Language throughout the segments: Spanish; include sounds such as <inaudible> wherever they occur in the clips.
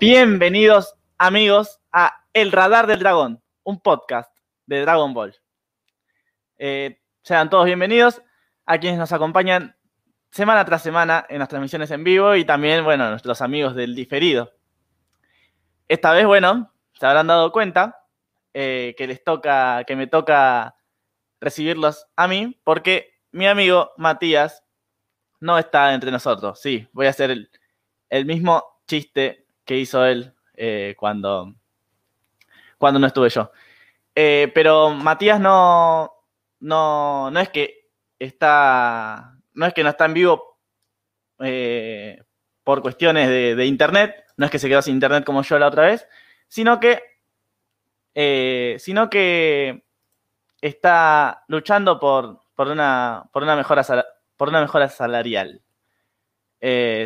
Bienvenidos amigos a El Radar del Dragón, un podcast de Dragon Ball. Eh, sean todos bienvenidos a quienes nos acompañan semana tras semana en las transmisiones en vivo y también, bueno, nuestros amigos del diferido. Esta vez, bueno, se habrán dado cuenta eh, que les toca, que me toca recibirlos a mí, porque mi amigo Matías no está entre nosotros. Sí, voy a hacer el mismo chiste que hizo él eh, cuando, cuando no estuve yo. Eh, pero Matías no, no, no es que está, no es que no está en vivo eh, por cuestiones de, internet, no es que se quedó sin internet como yo la otra vez, sino que, sino que está luchando por, por, una, por, una, mejora, por una mejora salarial.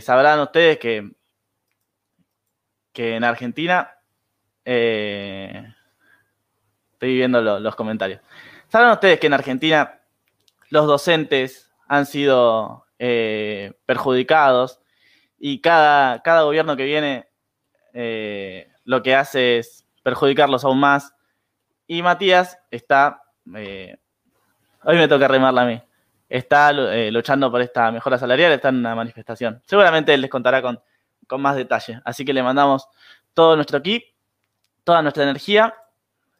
sabrán ustedes que que en Argentina, eh, estoy viendo los comentarios, ¿saben ustedes que en Argentina los docentes han sido eh, perjudicados y cada, cada, gobierno que viene eh, lo que hace es perjudicarlos aún más? Y Matías está, hoy me toca remarla a mí, está luchando por esta mejora salarial, está en una manifestación. Seguramente él les contará con con más detalle. Así que le mandamos todo nuestro equipo, toda nuestra energía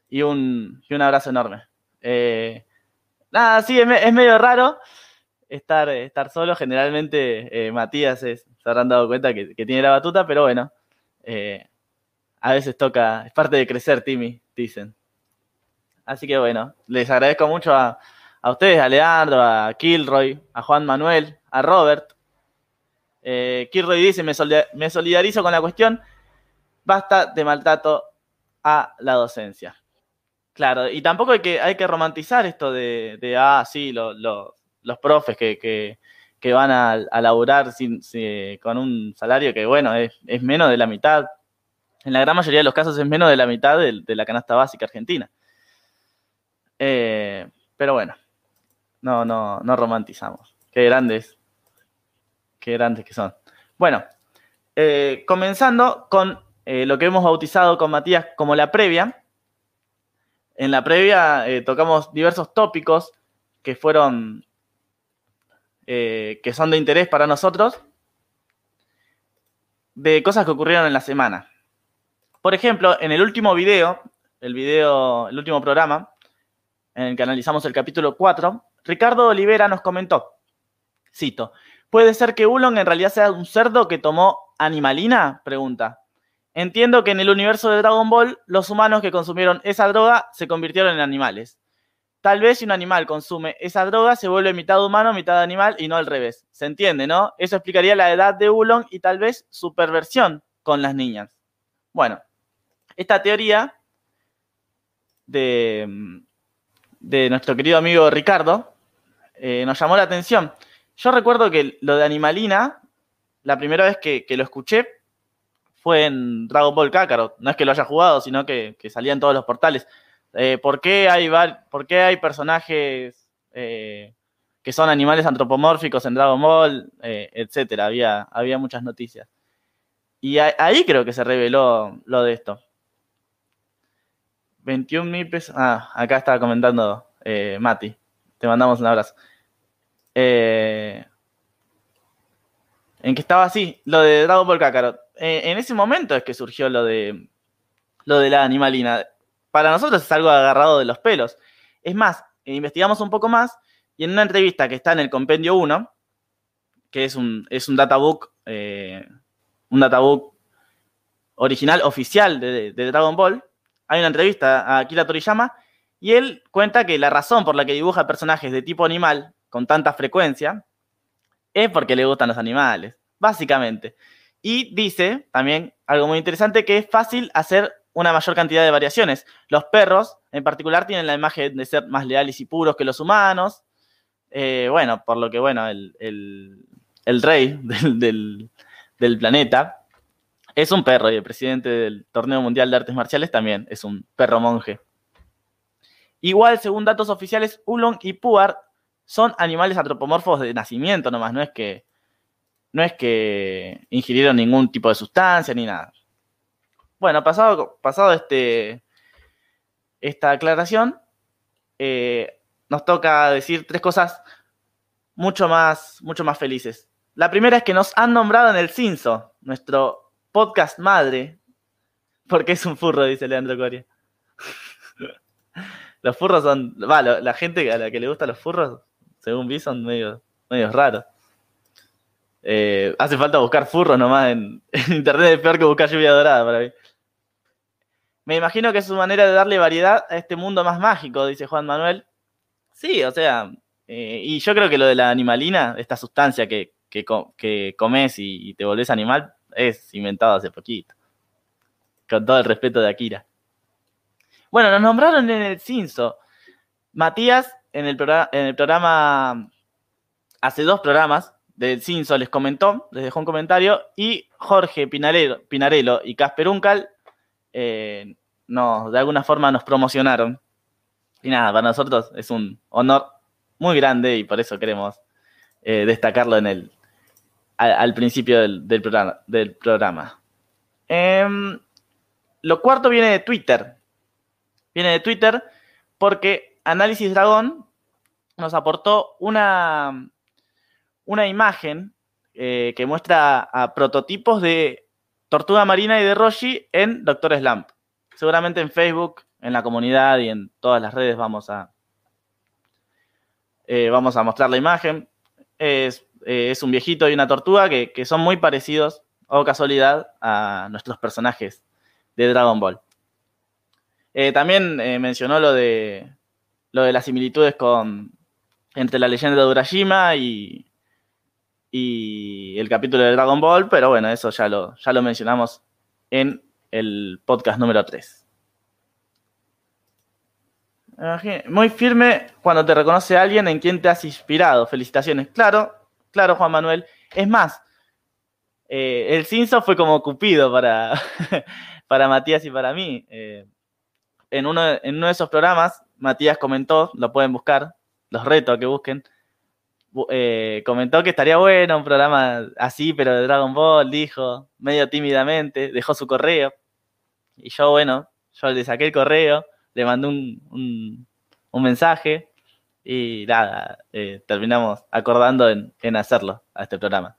y un, un abrazo enorme. Eh, nada, sí, es, medio raro estar, estar solo. Generalmente eh, Matías se habrán dado cuenta que, tiene la batuta, pero bueno, eh, a veces toca, es parte de crecer, Timmy, dicen. Así que bueno, les agradezco mucho a, a ustedes, a Leandro, a Kilroy, a Juan Manuel, a Robert, eh, Kirroy dice, me, solidarizo con la cuestión, basta de maltrato a la docencia. Claro, y tampoco hay que, hay que romantizar esto de, ah, sí, los profes que, van a, laburar sin, con un salario que, bueno, es, menos de la mitad. En la gran mayoría de los casos es menos de la mitad de, la canasta básica argentina. Eh, pero bueno, no, no, no romantizamos. Qué grandes Qué grandes que son. Bueno, eh, comenzando con eh, lo que hemos bautizado con Matías como la previa. En la previa eh, tocamos diversos tópicos que fueron, que son de interés para nosotros, de cosas que ocurrieron en la semana. Por ejemplo, en el último video, el video, el último programa, en el que analizamos el capítulo 4, Ricardo Olivera nos comentó, cito, ¿Puede ser que Ulon en realidad sea un cerdo que tomó animalina? Pregunta. Entiendo que en el universo de Dragon Ball, los humanos que consumieron esa droga se convirtieron en animales. Tal vez si un animal consume esa droga, se vuelve mitad humano, mitad animal y no al revés. ¿Se entiende, no? Eso explicaría la edad de Ulon y tal vez su perversión con las niñas. Bueno, esta teoría de, de nuestro querido amigo Ricardo eh, nos llamó la atención. Yo recuerdo que lo de Animalina, la primera vez que, lo escuché fue en Dragon Ball Kakarot. No es que lo haya jugado, sino que, salía en todos los portales. Eh, ¿por, qué hay, ¿Por qué hay personajes eh, que son animales antropomórficos en Dragon Ball? Eh, etcétera. Había, había muchas noticias. Y ahí creo que se reveló lo de esto. 21 mil pesos. Ah, acá estaba comentando Mati. Te mandamos un abrazo. Eh, en que estaba así, lo de Dragon Ball Kakarot. Eh, en ese momento es que surgió lo de, lo de la animalina. Para nosotros es algo agarrado de los pelos. Es más, investigamos un poco más y en una entrevista que está en el Compendio 1, que es un, es un databook, eh, un databook original, oficial de, de, Dragon Ball, hay una entrevista a Akira Toriyama y él cuenta que la razón por la que dibuja personajes de tipo animal con tanta frecuencia, es porque le gustan los animales, básicamente. Y dice también algo muy interesante que es fácil hacer una mayor cantidad de variaciones. Los perros, en particular, tienen la imagen de ser más leales y puros que los humanos. Eh, bueno, por lo que, bueno, el, rey <laughs> del, del, planeta es un perro y el presidente del Torneo Mundial de Artes Marciales también es un perro monje. Igual, según datos oficiales, Ulong y Puar son animales antropomorfos de nacimiento nomás, no es que no es que ingirieron ningún tipo de sustancia ni nada. bueno, pasado, pasado este, esta aclaración, eh, nos toca decir tres cosas mucho más, mucho más felices. La primera es que nos han nombrado en el Cinso, nuestro podcast madre, porque es un furro, dice Leandro Coria. <laughs> los furros son, va, la gente a la que le gustan los furros, según vi, son medio, medio raros. Eh, hace falta buscar furros nomás <laughs> en, internet, es peor que buscar lluvia dorada para mí. Me imagino que es su manera de darle variedad a este mundo más mágico, dice Juan Manuel. Sí, o sea, eh, y yo creo que lo de la animalina, esta sustancia que, comes y, te volvés animal, es inventado hace poquito. Con todo el respeto de Akira. Bueno, nos nombraron en el Cinso. Matías, en el, en el programa, hace dos programas del Cinso, les comentó, les dejó un comentario, y Jorge Pinarello, Pinarello y Casper Uncal eh, de alguna forma nos promocionaron. Y nada, para nosotros es un honor muy grande y por eso queremos eh, destacarlo en el, al, principio del, programa. Del programa. Em, lo cuarto viene de Twitter. Viene de Twitter porque Análisis Dragón nos aportó una, una imagen eh, que muestra a prototipos de Tortuga Marina y de Roshi en Doctor Slump. Seguramente en Facebook, en la comunidad y en todas las redes vamos a, eh, vamos a mostrar la imagen. Es, eh, un viejito y una tortuga que, son muy parecidos, o casualidad, a nuestros personajes de Dragon Ball. También mencionó lo de, lo de las similitudes con, entre la leyenda de Urashima y, el capítulo de Dragon Ball, pero bueno, eso ya lo, ya lo mencionamos en el podcast número 3. Muy firme cuando te reconoce alguien en quien te has inspirado. Felicitaciones. Claro, claro, Juan Manuel. Es más, eh, el Cinso fue como Cupido para, <laughs> para Matías y para mí. Eh, en, uno, en uno de esos programas, Matías comentó, lo pueden buscar, los reto a que busquen, eh, comentó que estaría bueno un programa así, pero de Dragon Ball, dijo, medio tímidamente, dejó su correo. Y yo, bueno, yo le saqué el correo, le mandé un, mensaje y nada, eh, terminamos acordando en, hacerlo a este programa.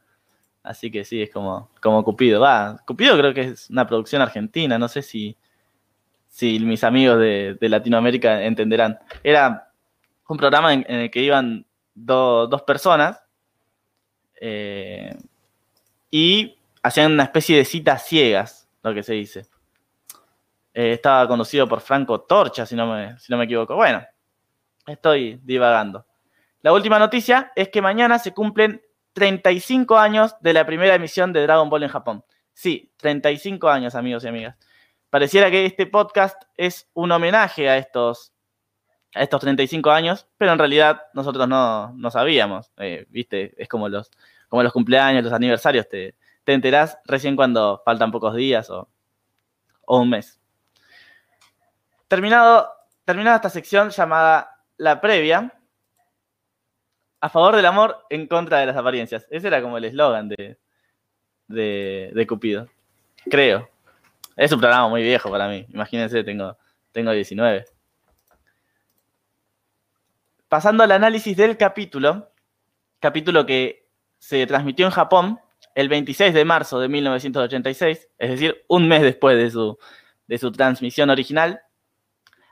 Así que sí, es como, como Cupido. Va, Cupido creo que es una producción argentina, no sé si, si mis amigos de, Latinoamérica entenderán. Era un programa en el que iban dos personas eh, y hacían una especie de citas ciegas, lo que se dice. Eh, estaba conocido por Franco Torcha, si no, me, si no me equivoco. Bueno, estoy divagando. La última noticia es que mañana se cumplen 35 años de la primera emisión de Dragon Ball en Japón. Sí, 35 años, amigos y amigas. Pareciera que este podcast es un homenaje a estos a estos 35 años, pero en realidad nosotros no, sabíamos, eh, ¿viste? Es como los, como los cumpleaños, los aniversarios, te, te enterás recién cuando faltan pocos días o, un mes. Terminado, terminada esta sección llamada La Previa, a favor del amor, en contra de las apariencias. Ese era como el eslogan de, de, de, Cupido. Creo. Es un programa muy viejo para mí. Imagínense, tengo, tengo 19 pasando al análisis del capítulo, capítulo que se transmitió en Japón el 26 de marzo de 1986, es decir, un mes después de su, de su transmisión original,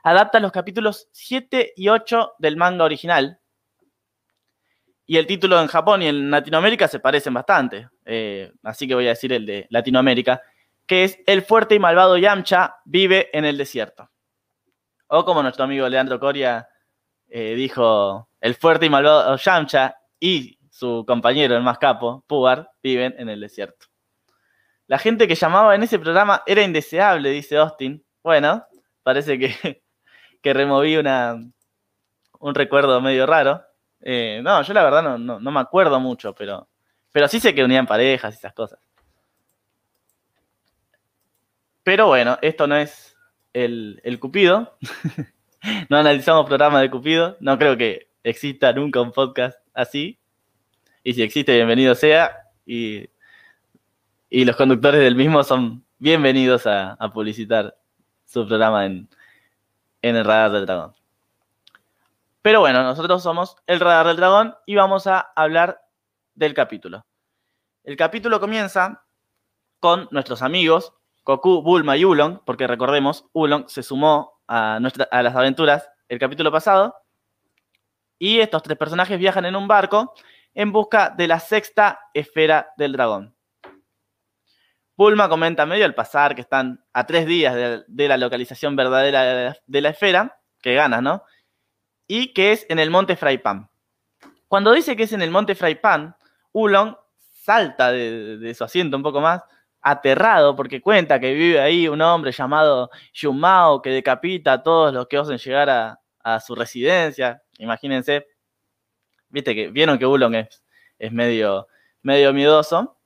adapta los capítulos 7 y 8 del manga original. Y el título en Japón y en Latinoamérica se parecen bastante, eh, así que voy a decir el de Latinoamérica, que es El fuerte y malvado Yamcha vive en el desierto. O como nuestro amigo Leandro Coria eh, dijo, el fuerte y malvado Yamcha y su compañero, el más capo, Pugar, viven en el desierto. La gente que llamaba en ese programa era indeseable, dice Austin. Bueno, parece que, <laughs> que removí una, un recuerdo medio raro. Eh, no, yo la verdad no, me acuerdo mucho, pero, pero sí sé que unían parejas y esas cosas. Pero bueno, esto no es el, el Cupido. <laughs> <laughs> no analizamos programas de Cupido. No creo que exista nunca un podcast así. Y si existe, bienvenido sea. Y, los conductores del mismo son bienvenidos a, publicitar su programa en, en el Radar del Dragón. Pero bueno, nosotros somos el Radar del Dragón y vamos a hablar del capítulo. El capítulo comienza con nuestros amigos Goku, Bulma y Ulong, porque recordemos, Ulong se sumó a, a las aventuras el capítulo pasado. Y estos tres personajes viajan en un barco en busca de la sexta esfera del dragón. Bulma comenta medio al pasar que están a tres días de, la localización verdadera de la, esfera, que ganas, ¿no? Y que es en el monte Fraipan. Cuando dice que es en el monte Fraipan, Ulong salta de, su asiento un poco más, aterrado, porque cuenta que vive ahí un hombre llamado Yumao que decapita a todos los que osen llegar a, su residencia. Imagínense, viste que vieron que Ulong es, medio, medio miedoso.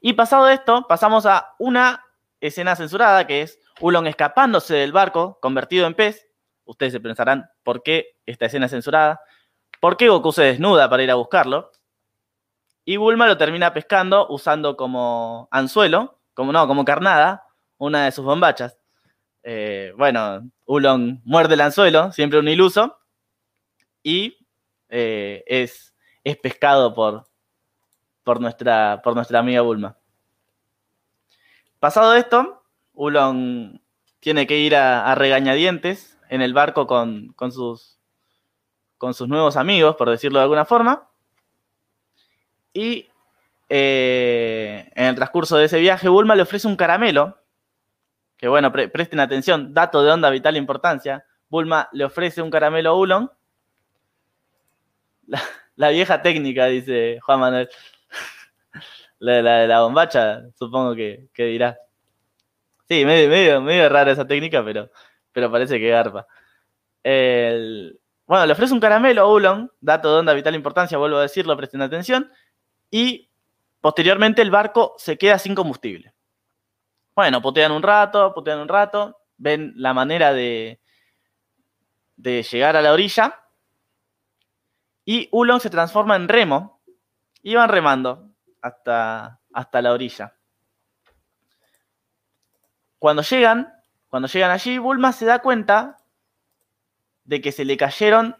Y pasado esto, pasamos a una escena censurada que es Ulong escapándose del barco, convertido en pez. Ustedes se pensarán por qué esta escena es censurada. ¿Por qué Goku se desnuda para ir a buscarlo? Y Bulma lo termina pescando usando como anzuelo, como no, como carnada, una de sus bombachas. Eh, bueno, Ulong muerde el anzuelo, siempre un iluso, y eh, es, es pescado por, por nuestra, por nuestra amiga Bulma. Pasado esto, Ulon tiene que ir a, regañadientes en el barco con, sus, con sus nuevos amigos, por decirlo de alguna forma. Y eh, en el transcurso de ese viaje, Bulma le ofrece un caramelo. Que bueno, presten atención, dato de onda vital importancia. Bulma le ofrece un caramelo a Ulon. la vieja técnica, dice Juan Manuel. <laughs> La, de la bombacha, supongo que, dirá. Sí, medio, medio, medio rara esa técnica, pero, pero parece que garpa. bueno, le ofrece un caramelo a Ulon, dato de onda vital importancia, vuelvo a decirlo, presten atención. Y posteriormente el barco se queda sin combustible. Bueno, putean un rato, putean un rato, ven la manera de, de llegar a la orilla. Y Ulon se transforma en remo y van remando hasta, hasta la orilla. Cuando llegan, cuando llegan allí, Bulma se da cuenta de que se le cayeron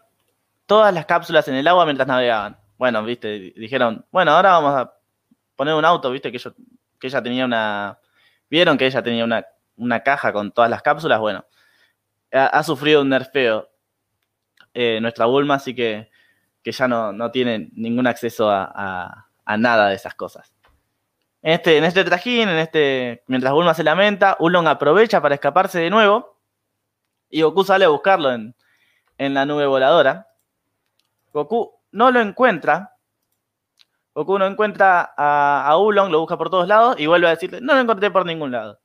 todas las cápsulas en el agua mientras navegaban. Bueno, viste, dijeron, bueno, ahora vamos a poner un auto, viste, que, yo, ella tenía una... Vieron que ella tenía una, caja con todas las cápsulas, bueno, ha, sufrido un nerfeo eh, nuestra Bulma, así que, que ya no, no tiene ningún acceso a a nada de esas cosas. En este, en este trajín, en este, mientras Bulma se lamenta, Ulong aprovecha para escaparse de nuevo y Goku sale a buscarlo en, la nube voladora. Goku no lo encuentra. Goku no encuentra a, Ulong, lo busca por todos lados y vuelve a decirle, no lo encontré por ningún lado.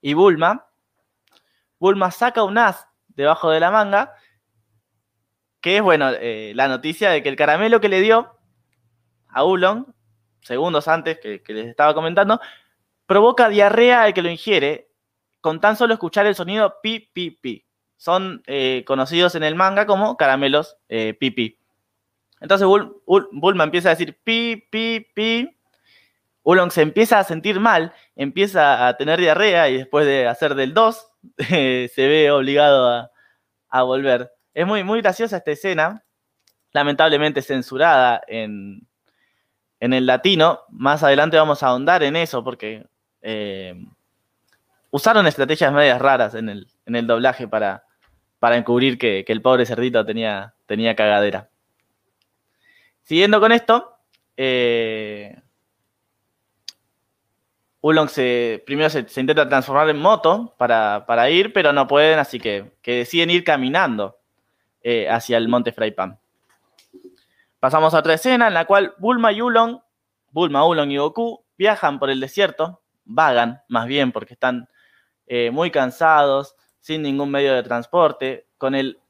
Y Bulma, Bulma saca un as debajo de la manga, que es, bueno, eh, la noticia de que el caramelo que le dio a Ulong, segundos antes que, les estaba comentando, provoca diarrea al que lo ingiere con tan solo escuchar el sonido pi, pi, pi. Son eh, conocidos en el manga como caramelos eh. Entonces Bulma empieza a decir pi, pi, pi. Ulong se empieza a sentir mal, empieza a tener diarrea y después de hacer del 2 <laughs> se ve obligado a, volver. Es muy, muy graciosa esta escena, lamentablemente censurada en, en el latino, más adelante vamos a ahondar en eso porque eh, usaron estrategias medias raras en el, en el doblaje para, para encubrir que, el pobre cerdito tenía, tenía cagadera. Siguiendo con esto, eh, Ulong se, primero se, intenta transformar en moto para, ir, pero no pueden, así que, deciden ir caminando eh, hacia el monte Fraipan. Pasamos a otra escena en la cual Bulma y Ulong, Bulma, Ulong y Goku viajan por el desierto, vagan más bien porque están eh, muy cansados, sin ningún medio de transporte, con el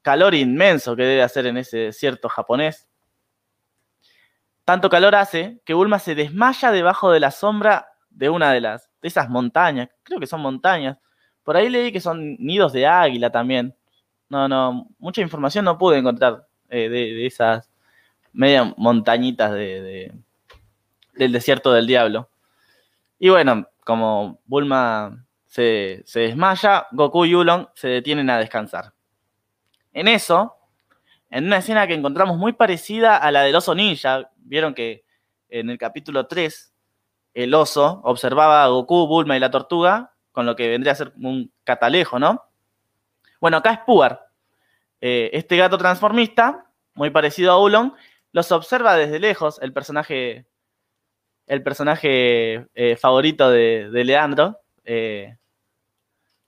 calor inmenso que debe hacer en ese desierto japonés. Tanto calor hace que Bulma se desmaya debajo de la sombra de una de las de esas montañas, creo que son montañas. Por ahí leí que son nidos de águila también. No, no, mucha información no pude encontrar eh, de, esas media montañitas de, del desierto del diablo. Y bueno, como Bulma se, se desmaya, Goku y Ulon se detienen a descansar. En eso, en una escena que encontramos muy parecida a la del oso ninja, vieron que en el capítulo 3 el oso observaba a Goku, Bulma y la tortuga, con lo que vendría a ser un catalejo, ¿no? Bueno, acá es Puar. Eh, este gato transformista, muy parecido a Ulon, los observa desde lejos, el personaje, el personaje eh, favorito de, Leandro, eh,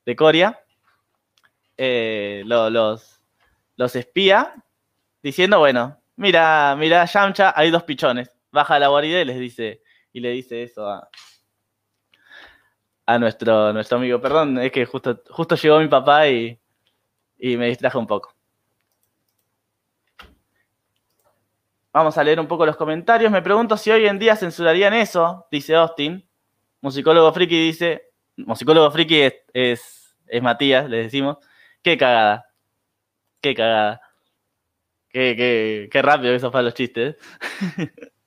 de Coria, los, los espía, diciendo, bueno, mira, mira, Yamcha, hay dos pichones. Baja la guarida y les dice, y le dice eso a, a nuestro, nuestro amigo. Perdón, es que justo, justo llegó mi papá y, y me distrajo un poco. Vamos a leer un poco los comentarios. Me pregunto si hoy en día censurarían eso, dice Austin. Musicólogo Friki dice, musicólogo Friki es, es, es Matías, le decimos. Qué cagada. Qué cagada. Qué, rápido que fue los chistes. <laughs>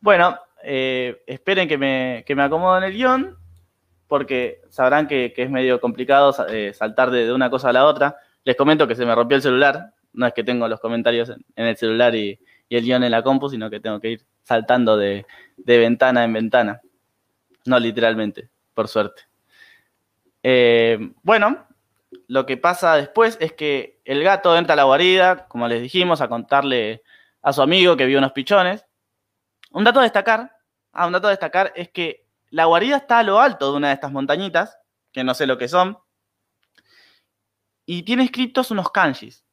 bueno, eh, esperen que me, que me acomodo en el guion, porque sabrán que, es medio complicado eh, saltar de, una cosa a la otra. Les comento que se me rompió el celular, no es que tengo los comentarios en, el celular y, el guion en la compu, sino que tengo que ir saltando de, ventana en ventana. No literalmente, por suerte. Eh, bueno, lo que pasa después es que el gato entra a la guarida, como les dijimos, a contarle a su amigo que vio unos pichones. Un dato a destacar, ah, un dato destacar es que la guarida está a lo alto de una de estas montañitas, que no sé lo que son, y tiene escritos unos kanjis.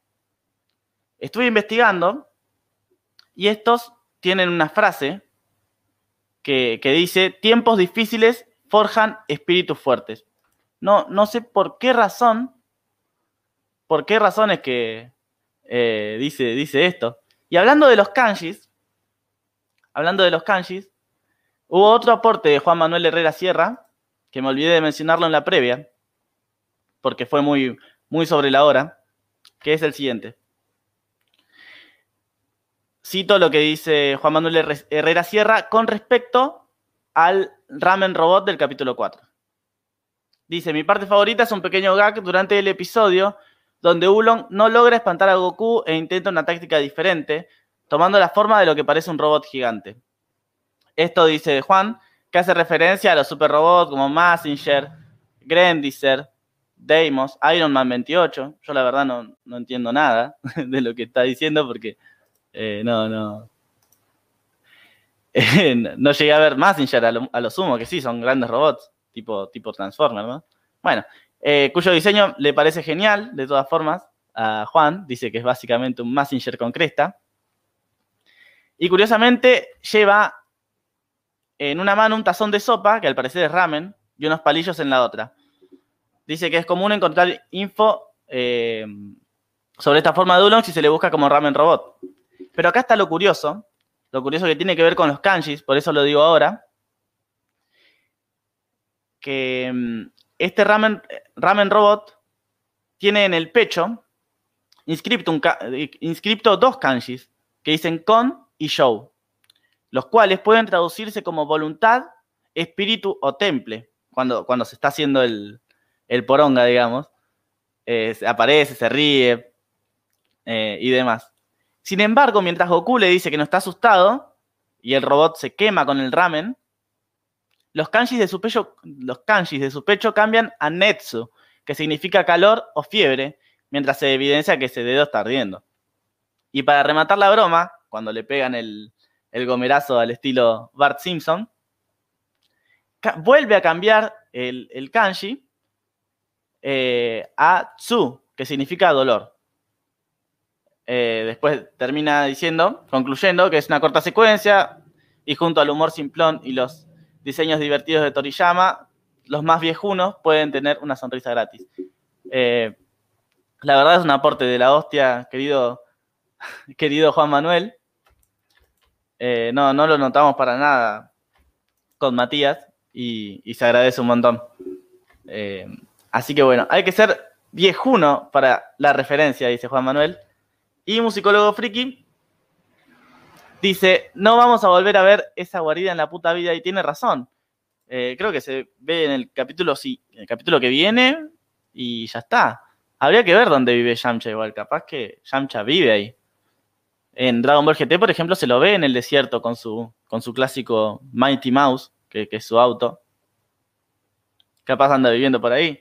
Estuve investigando y estos tienen una frase que, dice, tiempos difíciles forjan espíritus fuertes. No, no sé por qué razón, por qué razón es que eh, dice, dice esto. Y hablando de los kanjis, hablando de los kanjis, hubo otro aporte de Juan Manuel Herrera Sierra, que me olvidé de mencionarlo en la previa, porque fue muy, muy sobre la hora, que es el siguiente. Cito lo que dice Juan Manuel Herrera Sierra con respecto al Ramen Robot del capítulo 4. Dice, mi parte favorita es un pequeño gag durante el episodio donde Ulon no logra espantar a Goku e intenta una táctica diferente, tomando la forma de lo que parece un robot gigante. Esto dice Juan, que hace referencia a los super robots como Massinger, Grandizer, Deimos, Iron Man 28. Yo la verdad no, entiendo nada <laughs> de lo que está diciendo porque eh, no, no. <laughs> no llegué a ver Massinger a lo, sumo, que sí, son grandes robots, tipo, tipo Transformer, ¿no? Bueno, eh, cuyo diseño le parece genial, de todas formas, a Juan, dice que es básicamente un Massinger con cresta. Y curiosamente lleva en una mano un tazón de sopa, que al parecer es ramen, y unos palillos en la otra. Dice que es común encontrar info eh, sobre esta forma de Ulong si se le busca como ramen robot. Pero acá está lo curioso, lo curioso que tiene que ver con los kanjis, por eso lo digo ahora, que mm, este ramen, ramen robot tiene en el pecho inscripto, un, inscripto dos kanjis que dicen con y show, los cuales pueden traducirse como voluntad, espíritu o temple, cuando, cuando se está haciendo el, poronga, digamos. Eh, aparece, se ríe eh, y demás. Sin embargo, mientras Goku le dice que no está asustado y el robot se quema con el ramen, los kanjis de su pecho, los kanjis de su pecho cambian a Netsu, que significa calor o fiebre, mientras se evidencia que ese dedo está ardiendo. Y para rematar la broma, cuando le pegan el, gomerazo al estilo Bart Simpson, vuelve a cambiar el, kanji eh, a Tsu, que significa dolor. Eh, después termina diciendo, concluyendo, que es una corta secuencia y junto al humor simplón y los diseños divertidos de Toriyama, los más viejunos pueden tener una sonrisa gratis. Eh, la verdad es un aporte de la hostia, querido, <laughs> querido Juan Manuel. Eh, no, no lo notamos para nada con Matías y, se agradece un montón. Eh, así que bueno, hay que ser viejuno para la referencia, dice Juan Manuel. Y musicólogo friki Dice, no vamos a volver a ver esa guarida en la puta vida y tiene razón. Eh, creo que se ve en el capítulo, sí, en el capítulo que viene y ya está. Habría que ver dónde vive Yamcha igual. Capaz que Yamcha vive ahí. En Dragon Ball GT, por ejemplo, se lo ve en el desierto con su, con su clásico Mighty Mouse, que, es su auto. Capaz anda viviendo por ahí.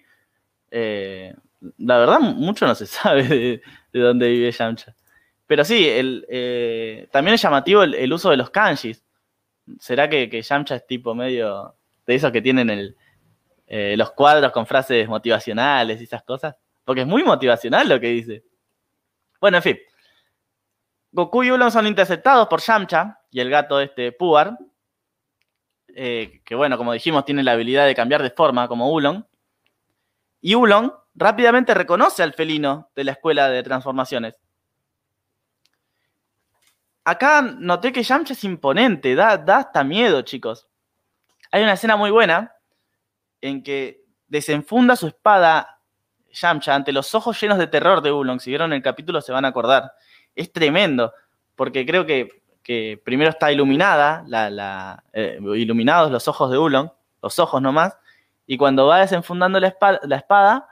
Eh, la verdad, mucho no se <laughs> sabe de, dónde vive Yamcha. Pero sí, eh, también es llamativo el, uso de los kanjis. ¿Será que, que Yamcha es tipo medio de esos que tienen eh, los cuadros con frases motivacionales y esas cosas? Porque es muy motivacional lo que dice. Bueno, en fin. Goku y Ulon son interceptados por Yamcha y el gato este Puar, eh, que bueno, como dijimos, tiene la habilidad de cambiar de forma como Ulon. Y Ulon rápidamente reconoce al felino de la escuela de transformaciones. Acá noté que Yamcha es imponente, da, da hasta miedo, chicos. Hay una escena muy buena en que desenfunda su espada Yamcha ante los ojos llenos de terror de Ulon. Si vieron el capítulo se van a acordar es tremendo, porque creo que, primero está iluminada, la, eh, iluminados los ojos de Ulon, los ojos nomás, y cuando va desenfundando la espada,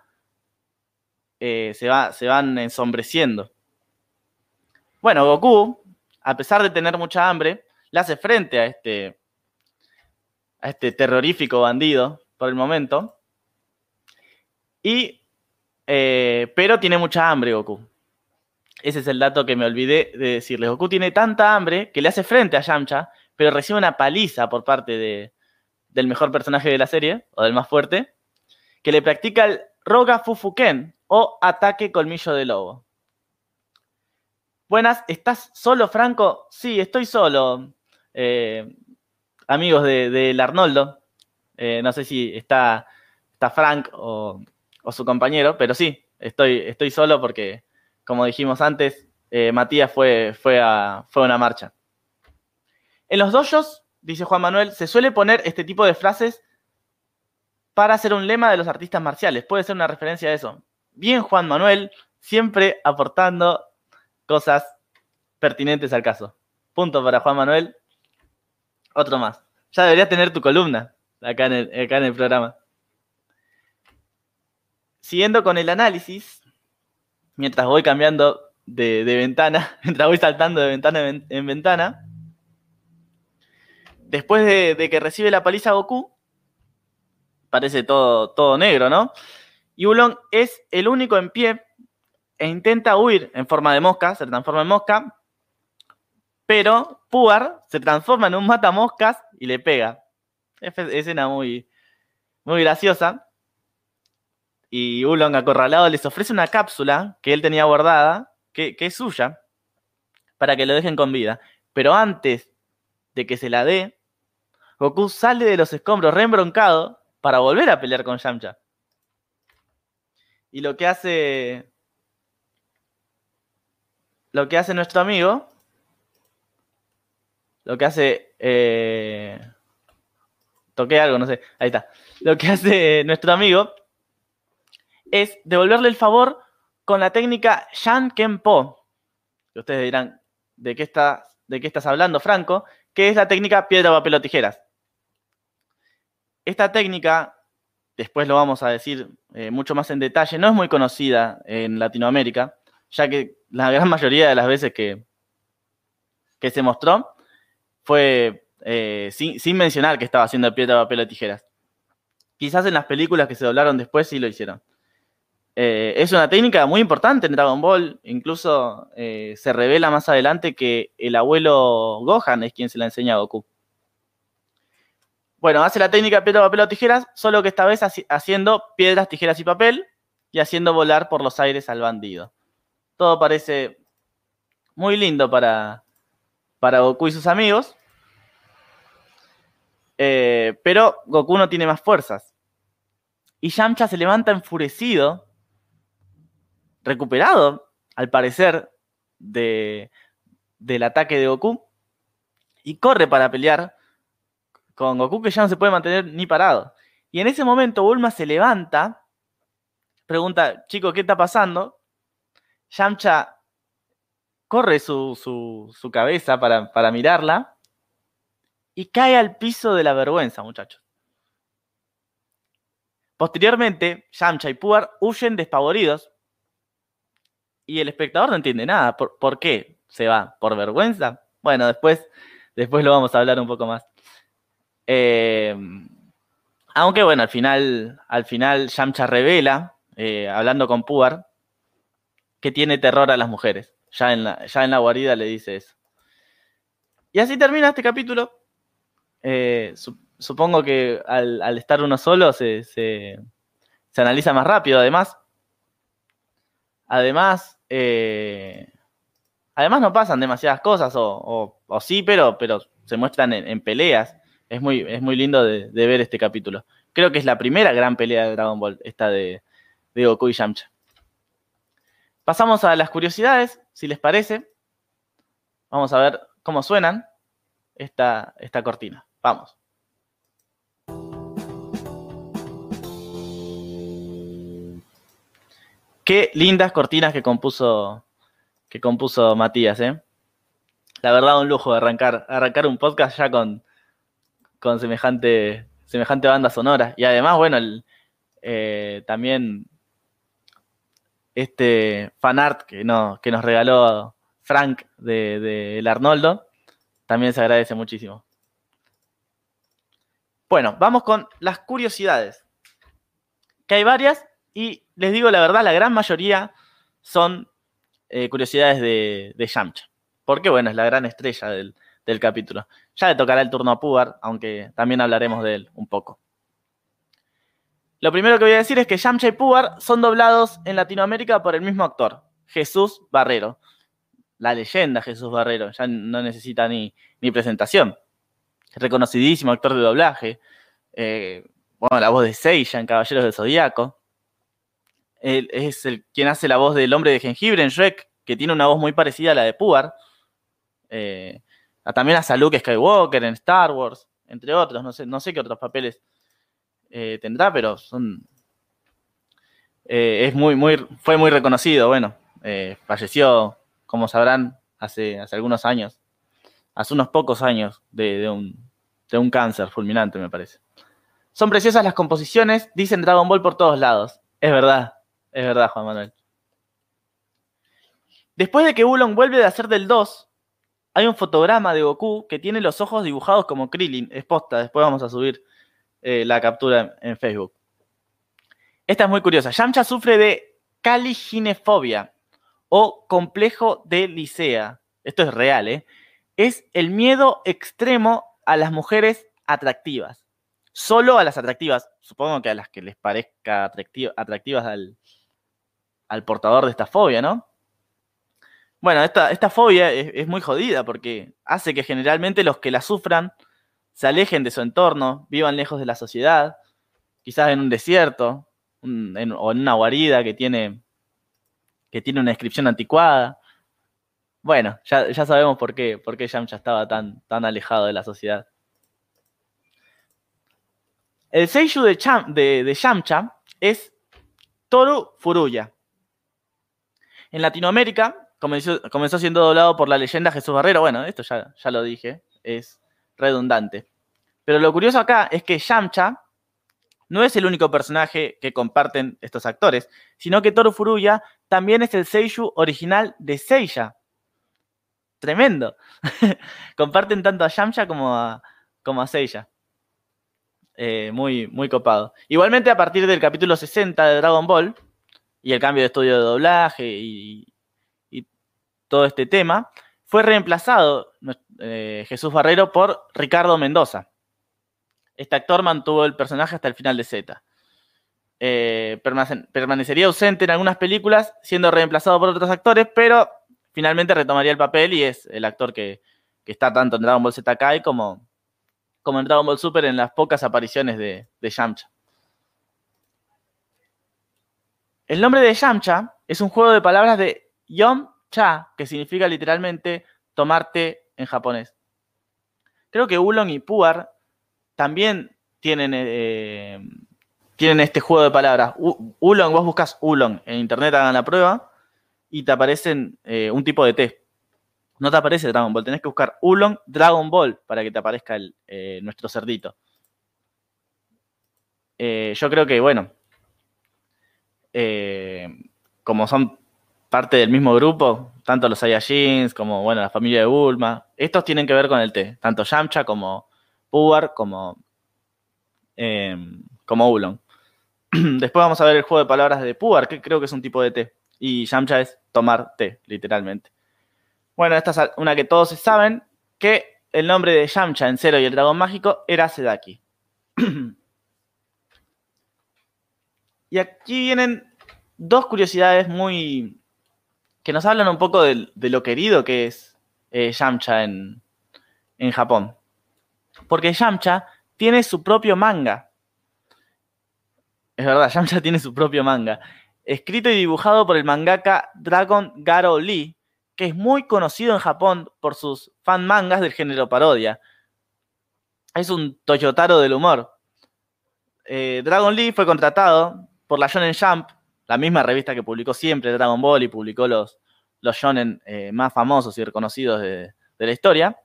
eh, se, se van ensombreciendo. Bueno, Goku, a pesar de tener mucha hambre, le hace frente a este, a este terrorífico bandido por el momento. Y, eh, pero tiene mucha hambre Goku. Ese es el dato que me olvidé de decirles. Goku tiene tanta hambre que le hace frente a Yamcha, pero recibe una paliza por parte de, del mejor personaje de la serie, o del más fuerte, que le practica el Roga Fufuken, o ataque colmillo de lobo. Buenas, ¿estás solo, Franco? Sí, estoy solo. Eh, amigos del Arnoldo. Eh, no sé si está, está Frank o, o, su compañero, pero sí, estoy, estoy solo porque como dijimos antes, eh, Matías fue, fue, a, fue una marcha. En los dojos, dice Juan Manuel, se suele poner este tipo de frases para hacer un lema de los artistas marciales. Puede ser una referencia a eso. Bien, Juan Manuel, siempre aportando cosas pertinentes al caso. Punto para Juan Manuel. Otro más. Ya deberías tener tu columna acá en el, programa. Siguiendo con el análisis, mientras voy cambiando de, ventana, <laughs> mientras voy saltando de ventana en, ventana. Después de, que recibe la paliza Goku, parece todo, todo negro, ¿no? Y Ulon es el único en pie e intenta huir en forma de mosca, se transforma en mosca, pero Puar se transforma en un matamoscas y le pega. Es escena muy, muy graciosa y Ulong acorralado les ofrece una cápsula que él tenía guardada, que, es suya, para que lo dejen con vida. Pero antes de que se la dé, Goku sale de los escombros reembroncado para volver a pelear con Yamcha. Y lo que hace. Lo que hace nuestro amigo. Lo que hace. Eh, toqué algo, no sé. Ahí está. Lo que hace nuestro amigo es devolverle el favor con la técnica Shan Kenpo. Ustedes dirán, ¿de qué, estás, ¿de qué estás hablando, Franco? Que es la técnica piedra, papel o tijeras. Esta técnica, después lo vamos a decir eh, mucho más en detalle, no es muy conocida en Latinoamérica, ya que la gran mayoría de las veces que, que se mostró fue eh, sin, sin, mencionar que estaba haciendo piedra, papel o tijeras. Quizás en las películas que se doblaron después sí lo hicieron. Eh, es una técnica muy importante en Dragon Ball. Incluso eh, se revela más adelante que el abuelo Gohan es quien se la enseña a Goku. Bueno, hace la técnica piedra, papel o tijeras, solo que esta vez haciendo piedras, tijeras y papel y haciendo volar por los aires al bandido. Todo parece muy lindo para, para Goku y sus amigos. Eh, pero Goku no tiene más fuerzas. Y Yamcha se levanta enfurecido recuperado, al parecer, de, del ataque de Goku. Y corre para pelear con Goku que ya no se puede mantener ni parado. Y en ese momento Bulma se levanta, pregunta, chico, ¿qué está pasando? Yamcha corre su, su, cabeza para, para mirarla y cae al piso de la vergüenza, muchachos. Posteriormente, Yamcha y Puar huyen despavoridos y el espectador no entiende nada. ¿Por, qué se va? ¿Por vergüenza? Bueno, después, después lo vamos a hablar un poco más. Eh, aunque bueno, al final, al final Yamcha revela, eh, hablando con Puar, que tiene terror a las mujeres. Ya en la, ya en la guarida le dice eso. Y así termina este capítulo. Eh, supongo que al, estar uno solo se, se, analiza más rápido, además. Además, eh, además no pasan demasiadas cosas, o, sí, pero, pero se muestran en, peleas. Es muy, es muy lindo de, ver este capítulo. Creo que es la primera gran pelea de Dragon Ball, esta de, de Goku y Yamcha. Pasamos a las curiosidades, si les parece. Vamos a ver cómo suenan esta, esta cortina. Vamos. Qué lindas cortinas que compuso, que compuso Matías, ¿eh? La verdad, un lujo arrancar, arrancar un podcast ya con, con semejante, semejante banda sonora. Y además, bueno, eh, también este fanart que, no, que nos regaló Frank de, El Arnoldo, también se agradece muchísimo. Bueno, vamos con las curiosidades. Que hay varias y les digo la verdad, la gran mayoría son eh, curiosidades de, de Yamcha. Porque, bueno, es la gran estrella del, capítulo. Ya le tocará el turno a Pugar, aunque también hablaremos de él un poco. Lo primero que voy a decir es que Yamcha y Pugar son doblados en Latinoamérica por el mismo actor, Jesús Barrero. La leyenda Jesús Barrero, ya no necesita ni, ni presentación. Reconocidísimo actor de doblaje. Eh, bueno, la voz de Seiya en Caballeros del Zodíaco es el quien hace la voz del hombre de jengibre en Shrek, que tiene una voz muy parecida a la de Puar. Eh, también a Luke Skywalker en Star Wars, entre otros. No sé, no sé qué otros papeles eh, tendrá, pero son. Eh, es muy, muy, fue muy reconocido. Bueno, falleció, como sabrán, hace, hace algunos años. Hace unos pocos años de, un, de un cáncer fulminante, me parece. Son preciosas las composiciones, dicen Dragon Ball por todos lados. Es verdad, es verdad, Juan Manuel. Después de que Ulon vuelve de hacer del 2, hay un fotograma de Goku que tiene los ojos dibujados como Krillin. Es posta, después vamos a subir eh, la captura en, Facebook. Esta es muy curiosa. Yamcha sufre de caliginefobia o complejo de Licea. Esto es real, ¿eh? Es el miedo extremo a las mujeres atractivas. Solo a las atractivas. Supongo que a las que les parezca atractivas al, al portador de esta fobia, ¿no? Bueno, esta, esta fobia es, muy jodida porque hace que generalmente los que la sufran se alejen de su entorno, vivan lejos de la sociedad, quizás en un desierto o en una guarida que tiene, que tiene una descripción anticuada. Bueno, ya, sabemos por qué, por qué Yamcha estaba tan, tan alejado de la sociedad. El seiyuu de, de Yamcha es Toru Furuya. En Latinoamérica comenzó, siendo doblado por la leyenda Jesús Barrero. Bueno, esto ya, ya lo dije, es redundante. Pero lo curioso acá es que Yamcha no es el único personaje que comparten estos actores, sino que Toru Furuya también es el Seiyuu original de Seiya. Tremendo. <laughs> comparten tanto a Yamcha como a, como a Seiya. Eh, muy, muy copado. Igualmente, a partir del capítulo 60 de Dragon Ball, y el cambio de estudio de doblaje y, todo este tema, fue reemplazado eh, Jesús Barrero por Ricardo Mendoza. Este actor mantuvo el personaje hasta el final de Z. Eh, permanecería ausente en algunas películas, siendo reemplazado por otros actores, pero finalmente retomaría el papel y es el actor que, está tanto en Dragon Ball Z Kai como, en Dragon Ball Super en las pocas apariciones de, de Yamcha. El nombre de Yamcha es un juego de palabras de Yom-cha, que significa literalmente tomarte en japonés. Creo que Ulon y Puar también tienen, eh, tienen este juego de palabras. Ulon, vos buscas Ulon en internet, hagan la prueba y te aparecen eh, un tipo de té. No te aparece Dragon Ball, tenés que buscar Ulon Dragon Ball para que te aparezca eh, nuestro cerdito. yo creo que, bueno, como son parte del mismo grupo, tanto los Saiyajins como, bueno, la familia de Bulma, estos tienen que ver con el té, tanto Yamcha como Puar como, como Ulon. <clears throat> Después vamos a ver el juego de palabras de Puar, que creo que es un tipo de té, y Yamcha es tomar té, literalmente. Bueno, esta es una que todos saben, que el nombre de Yamcha en Cero y el dragón mágico era Sedaki. <clears throat> y aquí vienen dos curiosidades muy... que nos hablan un poco de, lo querido que es eh, Yamcha en, en Japón. Porque Yamcha tiene su propio manga. Es verdad, <laughs> Yamcha tiene su propio manga. Escrito y dibujado por el mangaka Dragon Garo Lee, que es muy conocido en Japón por sus fan mangas del género parodia. Es un Toyotaro del humor. Eh, Dragon Lee fue contratado por la Shonen Jump, la misma revista que publicó siempre Dragon Ball y publicó los, los shonen eh, más famosos y reconocidos de, la historia.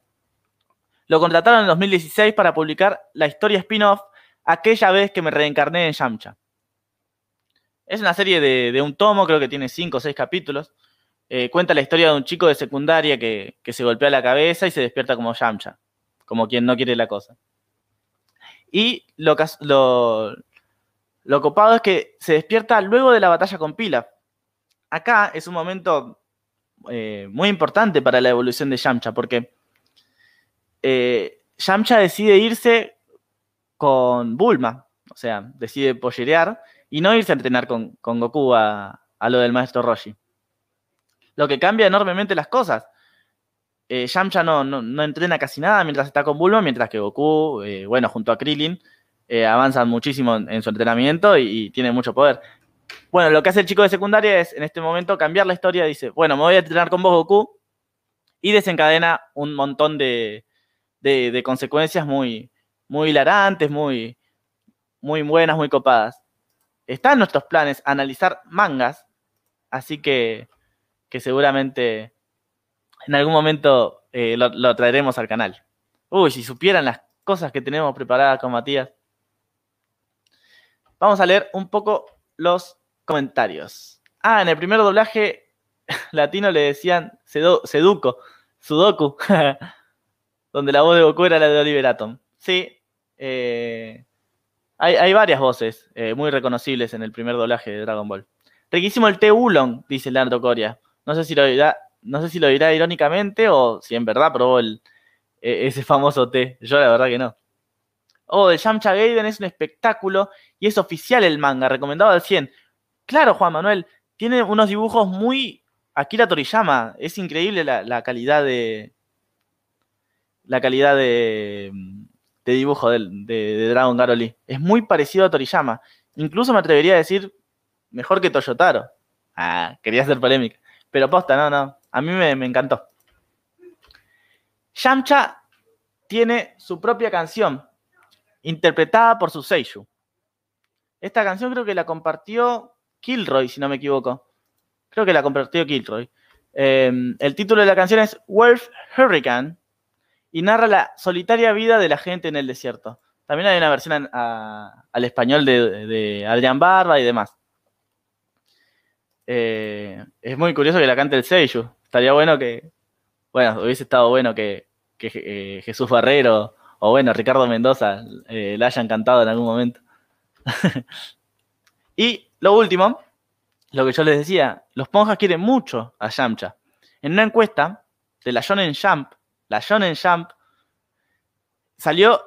Lo contrataron en 2016 para publicar la historia spin-off Aquella vez que me reencarné en Yamcha. Es una serie de, de un tomo, creo que tiene 5 o 6 capítulos. Eh, cuenta la historia de un chico de secundaria que, se golpea la cabeza y se despierta como Yamcha, como quien no quiere la cosa. Y lo, lo, copado es que se despierta luego de la batalla con Pilaf. Acá es un momento eh, muy importante para la evolución de Yamcha, porque eh, Yamcha decide irse con Bulma, o sea, decide pollerear y no irse a entrenar con, Goku a, lo del maestro Roshi lo que cambia enormemente las cosas. Eh, Yamcha no, no, entrena casi nada mientras está con Bulma, mientras que Goku, eh, bueno, junto a Krillin, eh, avanzan muchísimo en, su entrenamiento y, tiene mucho poder. Bueno, lo que hace el chico de secundaria es en este momento cambiar la historia. Dice, bueno, me voy a entrenar con vos, Goku, y desencadena un montón de, consecuencias muy, muy hilarantes, muy, muy buenas, muy copadas. Está en nuestros planes analizar mangas, así que que seguramente en algún momento eh, lo, traeremos al canal. Uy, si supieran las cosas que tenemos preparadas con Matías. Vamos a leer un poco los comentarios. Ah, en el primer doblaje <laughs> latino le decían Seduco, Sudoku, <laughs> donde la voz de Goku era la de Oliver Atom. Sí, eh, hay, varias voces eh, muy reconocibles en el primer doblaje de Dragon Ball. Riquísimo el T Ulong, dice Leandro Coria. No sé si lo dirá, no sé si lo dirá irónicamente o si en verdad probó e, ese famoso té. Yo la verdad que no. Oh, el Yamcha Gaiden es un espectáculo y es oficial el manga, recomendado al 100. Claro, Juan Manuel, tiene unos dibujos muy Akira Toriyama. Es increíble la, calidad de. La calidad de, de dibujo de, de, Dragon Garoli. Es muy parecido a Toriyama. Incluso me atrevería a decir mejor que Toyotaro. Ah, quería hacer polémica. Pero posta, no, no. A mí me, encantó. Yamcha tiene su propia canción, interpretada por su Seishu. Esta canción creo que la compartió Kilroy, si no me equivoco. Creo que la compartió Kilroy. Em, el título de la canción es Wolf Hurricane y narra la solitaria vida de la gente en el desierto. También hay una versión al español de, Adrián Barba y demás. Eh, es muy curioso que la cante el Seiyu. Estaría bueno que, bueno, hubiese estado bueno que, eh, Jesús Barrero o bueno, Ricardo Mendoza eh, la hayan cantado en algún momento. <laughs> y lo último, lo que yo les decía, los ponjas quieren mucho a Yamcha. En una encuesta de la Shonen Jump, la Shonen Jump salió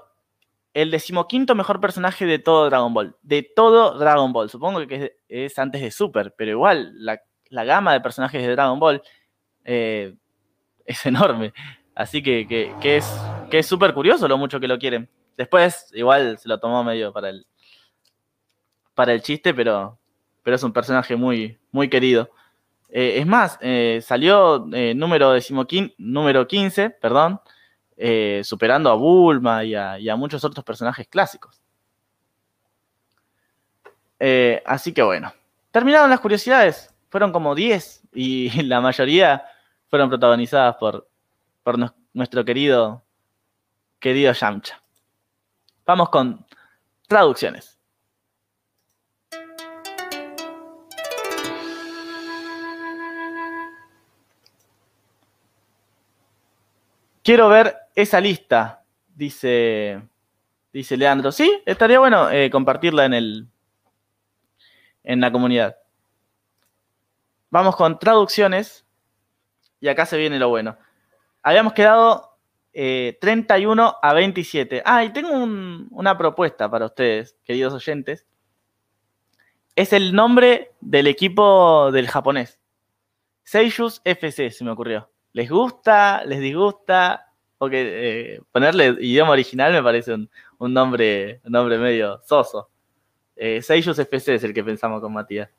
el decimoquinto mejor personaje de todo Dragon Ball. De todo Dragon Ball. Supongo que es, antes de Super, pero igual la, gama de personajes de Dragon Ball eh, es enorme. Así que, es que es súper curioso lo mucho que lo quieren. Después, igual se lo tomó medio para el, para el chiste, pero, pero es un personaje muy, muy querido. Eh, es más, eh, salió número, número 15, perdón, eh, superando a Bulma y a, muchos otros personajes clásicos. Eh, así que bueno, terminaron las curiosidades. Fueron como 10 y <laughs> la mayoría fueron protagonizadas por, por nuestro querido, querido Yamcha. Vamos con traducciones. Quiero ver esa lista, dice, dice Leandro. Sí, estaría bueno eh, compartirla en, el, en la comunidad. Vamos con traducciones. Y acá se viene lo bueno. Habíamos quedado 31 eh, a 27. Ah, y tengo una propuesta para ustedes, queridos oyentes. Es el nombre del equipo del japonés. Seiyus FC, se me ocurrió. ¿Les gusta? ¿Les disgusta? Porque eh, ponerle idioma original me parece un, nombre, un nombre medio soso. Eh, Seiyus FC es el que pensamos con Matías.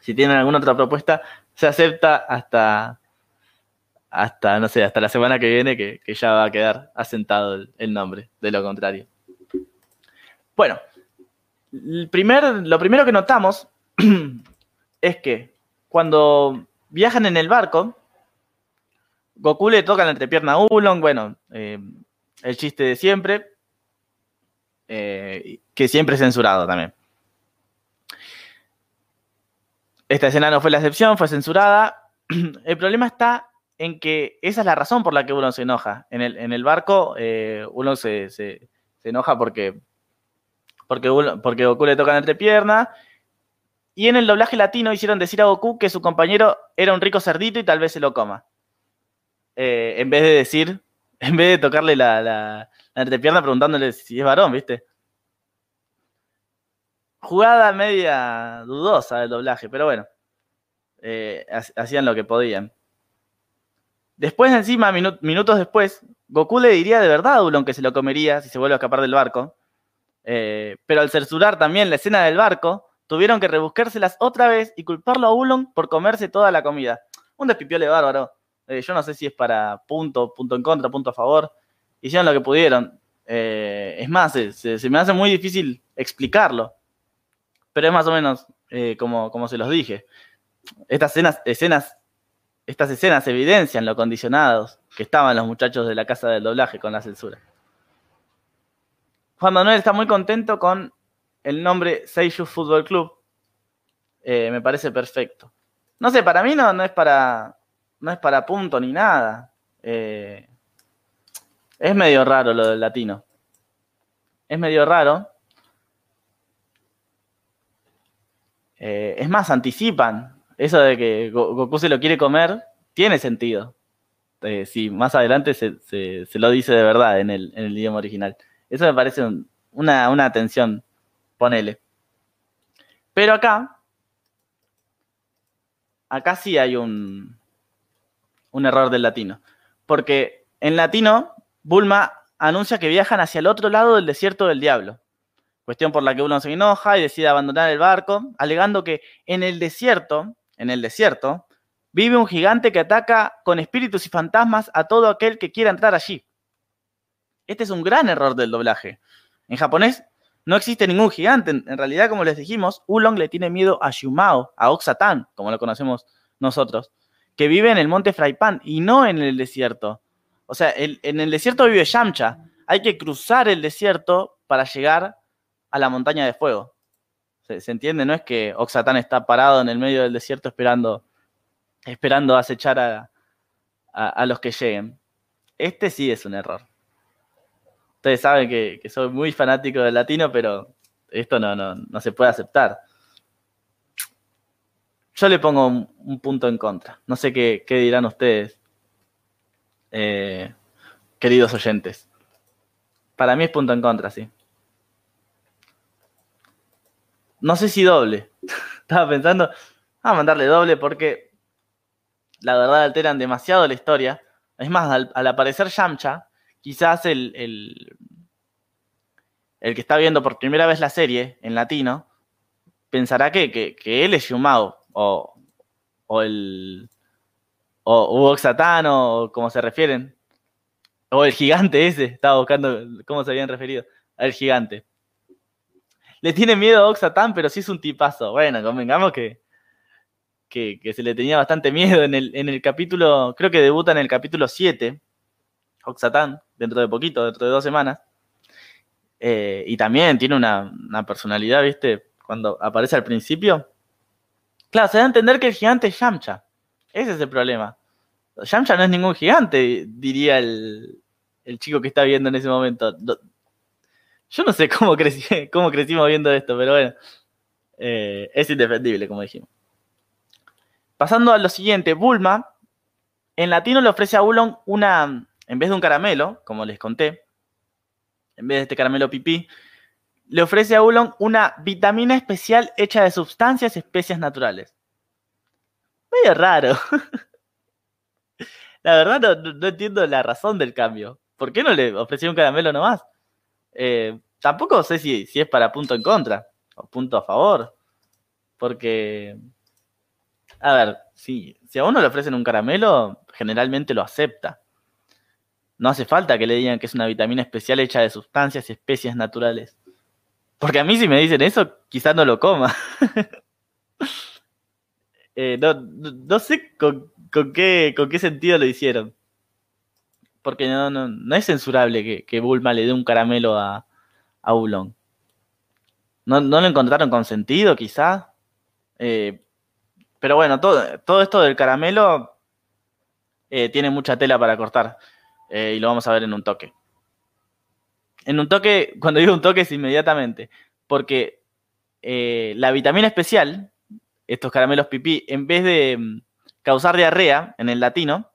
Si tienen alguna otra propuesta, se acepta hasta, hasta no sé, hasta la semana que viene, que, ya va a quedar asentado el, nombre, de lo contrario. Bueno, el primer, lo primero que notamos <clears throat> es que cuando viajan en el barco, Goku le toca la entrepierna a Ulong, bueno, eh, el chiste de siempre, eh, que siempre es censurado también. Esta escena no fue la excepción, fue censurada. <clears throat> El problema está en que esa es la razón por la que uno se enoja. En el, en el barco, eh, uno se, se, enoja porque, porque, porque Goku le toca la entrepierna. Y en el doblaje latino hicieron decir a Goku que su compañero era un rico cerdito y tal vez se lo coma. Eh, en vez de decir, <laughs> en vez de tocarle la, la, la entrepierna preguntándole si es varón, ¿viste? jugada media dudosa del doblaje, pero bueno, eh, hacían lo que podían. Después, encima, minutos después, Goku le diría de verdad a Ulon que se lo comería si se vuelve a escapar del barco. Eh, pero al censurar también la escena del barco, tuvieron que rebuscárselas otra vez y culparlo a Ulon por comerse toda la comida. Un despipiole bárbaro. Eh, yo no sé si es para punto, punto en contra, punto a favor. Hicieron lo que pudieron. es más, se me hace muy difícil explicarlo pero es más o menos eh, como, como se los dije. Estas escenas, escenas, estas escenas evidencian lo condicionados que estaban los muchachos de la casa del doblaje con la censura. Juan Manuel está muy contento con el nombre Seiyuu Football Club. Eh, me parece perfecto. No sé, para mí no, no, es para no es para punto ni nada. Eh, es medio raro lo del latino. Es medio raro. Eh, es más, anticipan. Eso de que Goku se lo quiere comer, tiene sentido. Eh, si más adelante se, lo dice de verdad en el, idioma original. Eso me parece una, una atención, ponele. Pero acá, acá sí hay un, un error del latino. Porque en latino, Bulma anuncia que viajan hacia el otro lado del desierto del diablo cuestión por la que uno se enoja y decide abandonar el barco, alegando que en el desierto, en el desierto, vive un gigante que ataca con espíritus y fantasmas a todo aquel que quiera entrar allí. Este es un gran error del doblaje. En japonés no existe ningún gigante. En realidad, como les dijimos, Ulong le tiene miedo a Shumao, a Oxatan, como lo conocemos nosotros, que vive en el monte Fraipan y no en el desierto. O sea, en el desierto vive Yamcha. Hay que cruzar el desierto para llegar a la montaña de fuego. ¿Se, entiende? No es que Oxatán está parado en el medio del desierto esperando, esperando acechar a, a, los que lleguen. Este sí es un error. Ustedes saben que, soy muy fanático del latino, pero esto no, no, se puede aceptar. Yo le pongo un, punto en contra. No sé qué, dirán ustedes, eh, queridos oyentes. Para mí es punto en contra, sí. No sé si doble. <laughs> Estaba pensando, a mandarle doble porque la verdad alteran demasiado la historia. Es más, al, aparecer Yamcha, quizás el, el, el, que está viendo por primera vez la serie en latino pensará que, que, él es Yumao o, o el o Uoxatán o como se refieren. O el gigante ese, estaba buscando cómo se habían referido. El gigante le tiene miedo a Oxatan, pero sí es un tipazo. Bueno, convengamos que, que, se le tenía bastante miedo en el, en el capítulo, creo que debuta en el capítulo 7, Oxatan, dentro de poquito, dentro de dos semanas. Eh, y también tiene una, personalidad, ¿viste? Cuando aparece al principio. Claro, se da a entender que el gigante es Yamcha. Ese es el problema. Yamcha no es ningún gigante, diría el, chico que está viendo en ese momento. Yo no sé <laughs> cómo, crecimos viendo esto, pero bueno, eh, es indefendible, como dijimos. Pasando a lo siguiente, Bulma, en latino le ofrece a Ulon una, en vez de un caramelo, como les conté, en vez de este caramelo pipí, le ofrece a Ulon una vitamina especial hecha de sustancias y especias naturales. Medio raro. <laughs> la verdad no, entiendo la razón del cambio. ¿Por qué no le ofreció un caramelo nomás? Eh, tampoco sé si, si es para punto en contra o punto a favor. Porque, a ver, si, si a uno le ofrecen un caramelo, generalmente lo acepta. No hace falta que le digan que es una vitamina especial hecha de sustancias y especies naturales. Porque a mí si me dicen eso, quizás no lo coma. <laughs> Eh, no, sé con, qué, con qué sentido lo hicieron. Porque no, no, es censurable que, Bulma le dé un caramelo a, a. ¿No, ¿No, lo encontraron con sentido, quizás? Eh, pero bueno, todo, todo, esto del caramelo eh, tiene mucha tela para cortar. y lo vamos a ver en un toque. En un toque, <laughs> cuando digo un toque es inmediatamente, porque eh, la vitamina especial, estos caramelos pipí, en vez de mm, causar diarrea en el latino,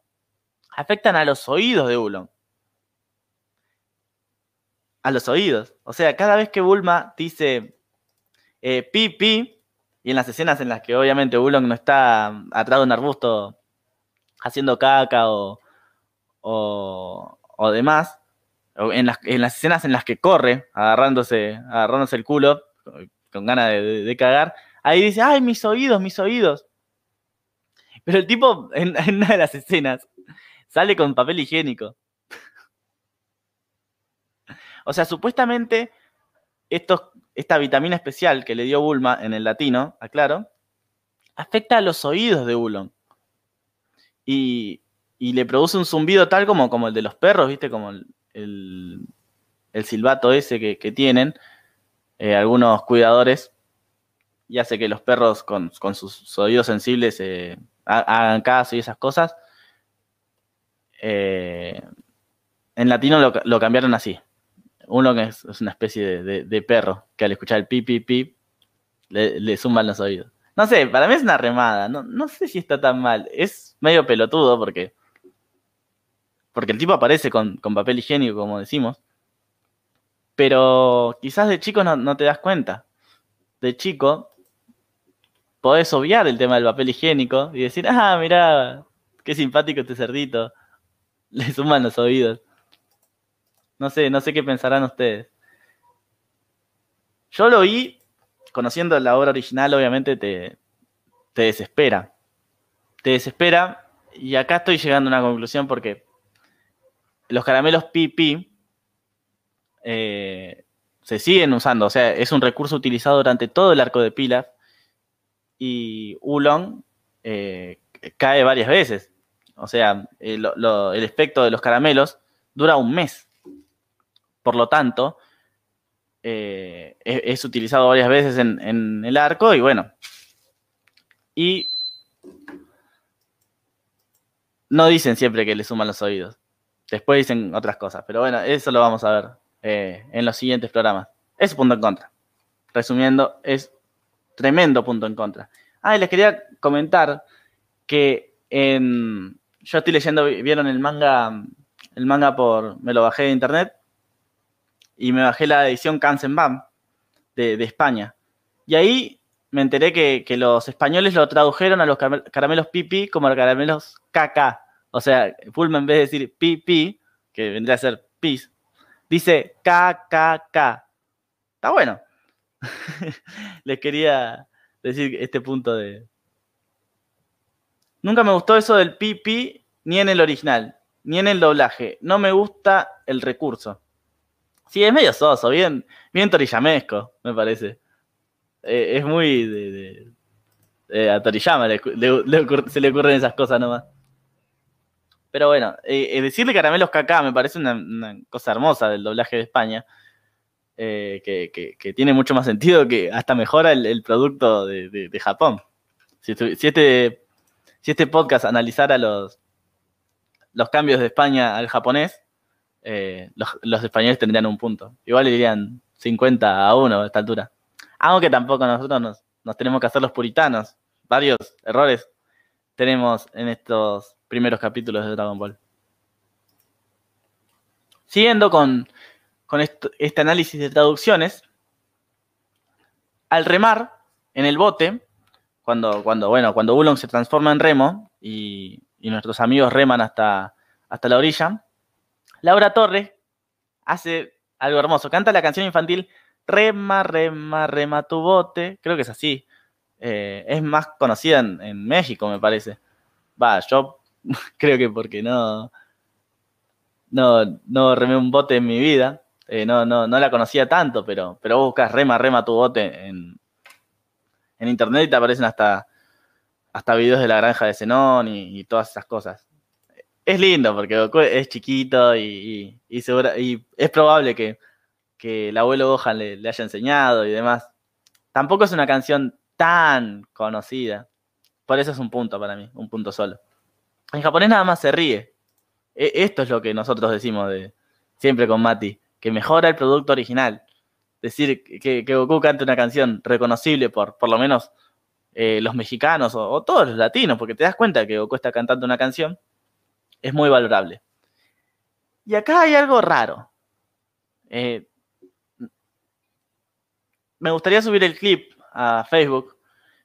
afectan a los oídos de Ulon. A los oídos. O sea, cada vez que Bulma dice eh, pipí, y en las escenas en las que obviamente Ulon no está atrás de un arbusto haciendo caca o, o, o demás, en las, escenas en las que corre, agarrándose, agarrándose el culo, con ganas de, cagar, ahí dice, ay, mis oídos, mis oídos. Pero el tipo, en, una de las escenas, sale con papel higiénico. o sea, supuestamente, esta vitamina especial que le dio Bulma en el latino, aclaro, afecta a los oídos de Bulon. Y, y le produce un zumbido tal como, como el de los perros, ¿viste? Como el, el, silbato ese que, tienen eh, algunos cuidadores y hace que los perros con, sus oídos sensibles eh, hagan caso y esas cosas. Eh, en latino lo, cambiaron así. Uno que es, una especie de, perro que al escuchar el pi, pi, pi, le, le los oídos. No sé, para mí es una remada. No, no sé si está tan mal. Es medio pelotudo porque porque el tipo aparece con, papel higiénico, como decimos. Pero quizás de chico no, te das cuenta. De chico podés obviar el tema del papel higiénico y decir, ah, mirá, qué simpático este cerdito. <laughs> Le suman los oídos. No sé, no sé qué pensarán ustedes. Yo lo vi, conociendo la obra original, obviamente te, te desespera. Te desespera y acá estoy llegando a una conclusión porque los caramelos PP eh, se siguen usando, o sea, es un recurso utilizado durante todo el arco de Pilaf y Ulong eh, cae varias veces. O sea, el, efecto de los caramelos dura un mes. Por lo tanto, eh, es, utilizado varias veces en, en el arco y bueno. Y no dicen siempre que le suman los oídos. Después dicen otras cosas, pero bueno, eso lo vamos a ver eh, en los siguientes programas. Es punto en contra. Resumiendo, es tremendo punto en contra. Ah, y les quería comentar que en, yo estoy leyendo, vieron el manga, el manga por, me lo bajé de internet y me bajé la edición Kansenbam de, de España. Y ahí me enteré que, que, los españoles lo tradujeron a los caramelos pipi como los caramelos KK. O sea, Fulma en vez de decir pi, pi, que vendría a ser pis, dice K, K, K. Está bueno. <laughs> Les quería decir este punto de... Nunca me gustó eso del pi, pi, ni en el original, ni en el doblaje. No me gusta el recurso. Sí, es medio soso, bien, bien torillamesco, me parece. Eh, es muy de, a Toriyama se le ocurren esas cosas nomás. Pero bueno, eh, eh, decirle caramelos caca me parece una, cosa hermosa del doblaje de España. Que, tiene mucho más sentido que hasta mejora el, producto de, Japón. Si, este, si este podcast analizara los, los cambios de España al japonés, eh, los, españoles tendrían un punto. Igual irían 50 a 1 a esta altura. Aunque tampoco nosotros nos, nos tenemos que hacer los puritanos. Varios errores tenemos en estos primeros capítulos de Dragon Ball. Siguiendo con, este análisis de traducciones, al remar en el bote, cuando, cuando, bueno, cuando Ulong se transforma en remo y, nuestros amigos reman hasta, hasta la orilla, Laura Torres hace algo hermoso. Canta la canción infantil Rema, rema, rema tu bote. Creo que es así. Eh, es más conocida en, México, me parece. Va, yo <laughs> creo que porque no, no, no remé un bote en mi vida. Eh, no, no, no la conocía tanto, pero, pero buscas rema, rema tu bote en, en internet y te aparecen hasta, hasta videos de la granja de Zenón y, todas esas cosas. Es lindo porque es chiquito y, es probable que, que el abuelo Gohan le, le haya enseñado y demás. Tampoco es una canción tan conocida. Por eso es un punto para mí, un punto solo. En japonés nada más se ríe. E, esto es lo que nosotros decimos de, siempre con Mati, que mejora el producto original. Decir que, Goku cante una canción reconocible por por lo menos eh, los mexicanos o, todos los latinos, porque te das cuenta que Goku está cantando una canción, es muy valorable. Y acá hay algo raro. Eh, me gustaría subir el clip a Facebook,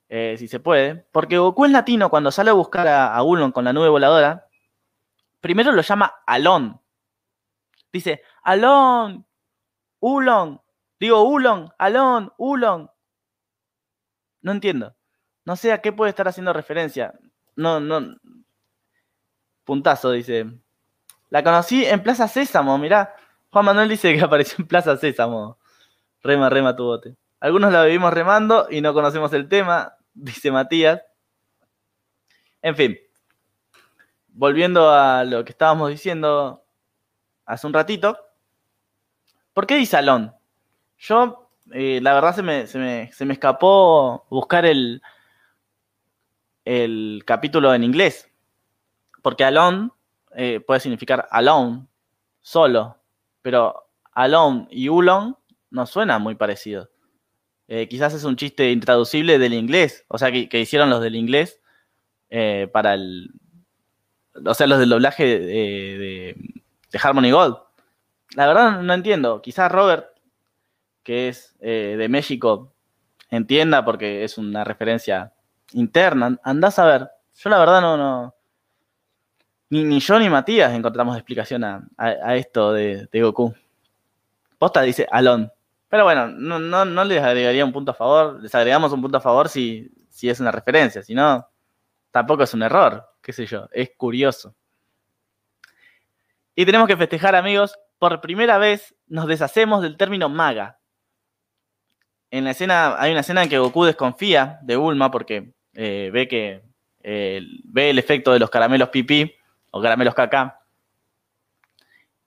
eh, si se puede, porque Goku en latino, cuando sale a buscar a, a Ulon con la nube voladora, primero lo llama Alon. Dice, Alon, Ulon, digo Ulon, Alon, Ulon. No entiendo. No sé a qué puede estar haciendo referencia. No, no. Puntazo, dice. La conocí en Plaza Sésamo, mirá. Juan Manuel dice que <laughs> apareció en Plaza Sésamo. Rema, rema tu bote. Algunos la vivimos remando y no conocemos el tema, <laughs> dice Matías. En fin, volviendo a lo que estábamos diciendo hace un ratito, ¿por qué dice Alon? Yo, eh, la verdad, se me, se, me, escapó buscar el, el capítulo en inglés, porque Alon eh, puede significar alone, solo, pero alone y ulon no suena muy parecido. Eh, quizás es un chiste intraducible del inglés, o sea, que, hicieron los del inglés para el. O sea, los del doblaje de, Harmony Gold. La verdad no entiendo. Quizás Robert, que es eh, de México, entienda porque es una referencia interna. Andás a ver. Yo la verdad no. no ni, ni yo ni Matías encontramos explicación a, esto de, de Goku. Posta dice Alon. Pero bueno, no, no, no, les agregaría un punto a favor. Les agregamos un punto a favor si, si es una referencia. Si no, tampoco es un error. Qué sé yo. Es curioso. Y tenemos que festejar, amigos. Por primera vez nos deshacemos del término maga. En la escena, hay una escena en que Goku desconfía de Bulma porque eh, ve que eh, ve el efecto de los caramelos pipí o caramelos caca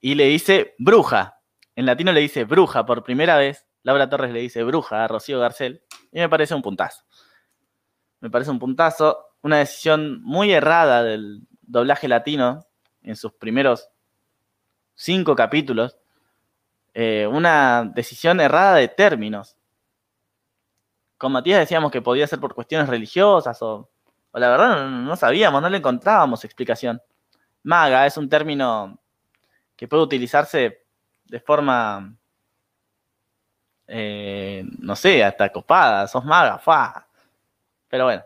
y le dice bruja en latino le dice bruja por primera vez. Laura Torres le dice bruja a Rocío Garcel. Y me parece un puntazo. Me parece un puntazo. Una decisión muy errada del doblaje latino en sus primeros cinco capítulos. Eh, una decisión errada de términos. Con Matías decíamos que podía ser por cuestiones religiosas o, o la verdad no, sabíamos, no le encontrábamos explicación. Maga es un término que puede utilizarse de forma, eh, no sé, hasta copada, sos maga, fa. Pero bueno.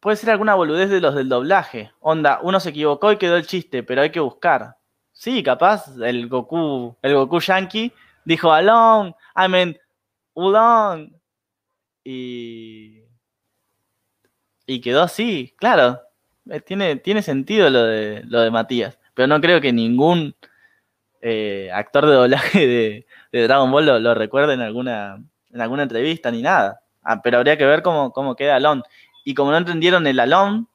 Puede ser alguna boludez de los del doblaje. Onda, uno se equivocó y quedó el chiste, pero hay que buscar. Sí, capaz el Goku, el Goku Yankee dijo along, I mean ulong. Y. Y quedó así, claro. Eh, tiene, tiene sentido lo de, lo de Matías. Pero no creo que ningún eh, actor de doblaje de, Dragon Ball lo, recuerde en alguna, en alguna entrevista ni nada. Ah, pero habría que ver cómo, cómo queda Alon. Y como no entendieron el Alon,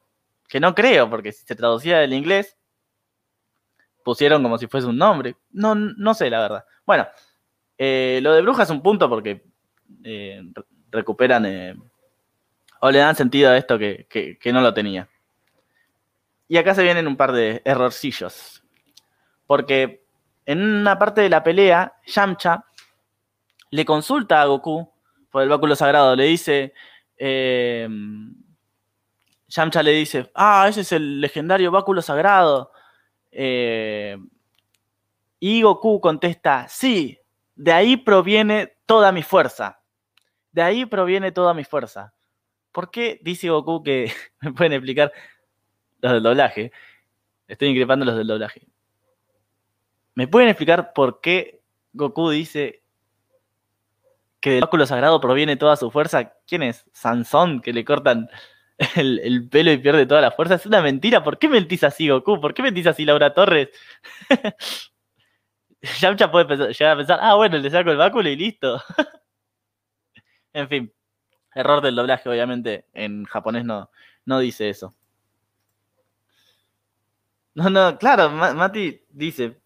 que no creo, porque si se traducía del inglés, pusieron como si fuese un nombre. No, no sé, la verdad. Bueno, eh, lo de bruja es un punto porque eh, recuperan o le dan sentido a esto que, que no lo tenía. Y acá se vienen un par de errorcillos. Porque en una parte de la pelea, Yamcha le consulta a Goku por el báculo sagrado. Le dice. Eh, Yamcha le dice: Ah, ese es el legendario báculo sagrado. Eh, y Goku contesta: Sí, de ahí proviene toda mi fuerza. De ahí proviene toda mi fuerza. ¿Por qué dice Goku que <laughs> me pueden explicar los del doblaje? Estoy increpando los del doblaje. ¿Me pueden explicar por qué Goku dice que del báculo sagrado proviene toda su fuerza? ¿Quién es? ¿Sansón que le cortan <laughs> el, pelo y pierde toda la fuerza? Es una mentira. ¿Por qué mentís así, Goku? ¿Por qué mentís así, Laura Torres? <laughs> Yamcha puede llegar a pensar, ah, bueno, le saco el báculo y listo. En fin, error del doblaje, obviamente. En japonés no, no dice eso. No, no, claro, Mati dice,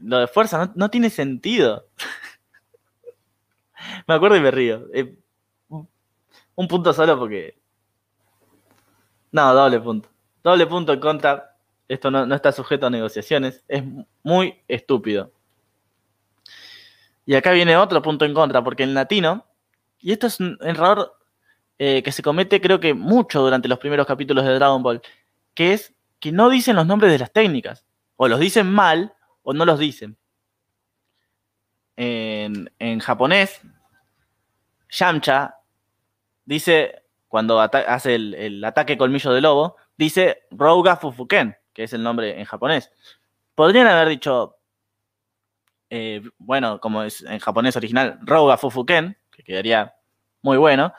lo de fuerza no, tiene sentido. <laughs> me acuerdo y me río. Eh, un punto solo porque... No, doble punto. Doble punto en contra. Esto no, está sujeto a negociaciones. Es muy estúpido. Y acá viene otro punto en contra, porque en latino, y esto es un error eh, que se comete creo que mucho durante los primeros capítulos de Dragon Ball, que es que no dicen los nombres de las técnicas. O los dicen mal o no los dicen. En, japonés, Yamcha dice, cuando hace el, ataque colmillo de lobo, dice Rouga Fufuken, que es el nombre en japonés. Podrían haber dicho, eh, bueno, como es en japonés original, Rouga Fufuken, que quedaría muy bueno,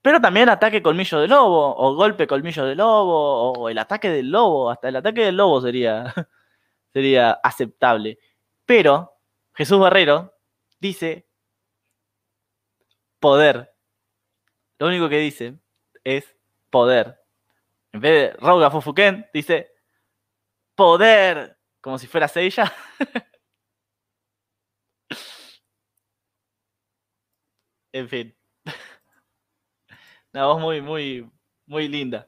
pero también ataque colmillo de lobo, o golpe colmillo de lobo, o el ataque del lobo, hasta el ataque del lobo sería, <laughs> sería aceptable. Pero Jesús Barrero dice poder. Lo único que dice es poder. En vez de Rauga Fufuken, dice poder, como si fuera Seiya. <laughs> en fin. <laughs> Una voz muy, muy, muy linda.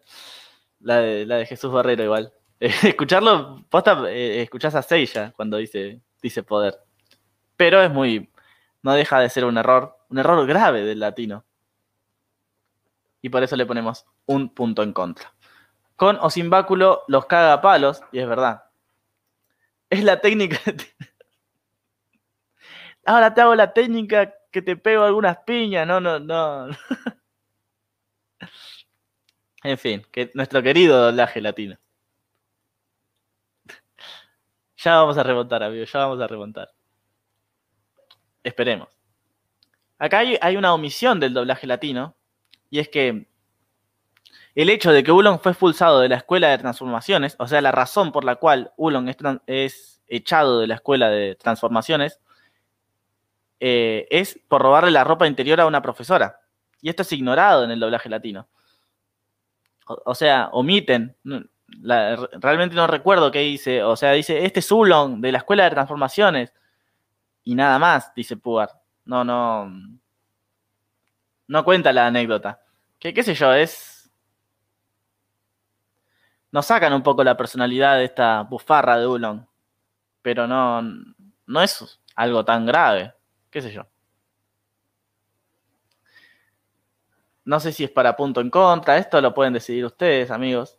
La de, la de Jesús Barrero igual. <laughs> escucharlo, posta, eh, escuchás a Seiya cuando dice, dice poder. Pero es muy, no deja de ser un error, un error grave del latino. Y por eso le ponemos un punto en contra. Con o sin báculo los caga palos, y es verdad. Es la técnica. <laughs> Ahora te hago la técnica que te pego algunas piñas. No, no, no. <laughs> En fin, que nuestro querido doblaje latino. Ya vamos a remontar, amigos, ya vamos a remontar. Esperemos. Acá hay, una omisión del doblaje latino, y es que el hecho de que Ulon fue expulsado de la escuela de transformaciones, o sea, la razón por la cual Ulon es, echado de la escuela de transformaciones, eh, es por robarle la ropa interior a una profesora. Y esto es ignorado en el doblaje latino o, sea, omiten. realmente no recuerdo qué dice. O sea, dice, este es Ulon de la Escuela de Transformaciones. Y nada más, dice Pugar. No, no. No cuenta la anécdota. Que qué sé yo, es. Nos sacan un poco la personalidad de esta bufarra de Ulon. Pero no. No es algo tan grave. ¿Qué sé yo? No sé si es para punto en contra, esto lo pueden decidir ustedes, amigos.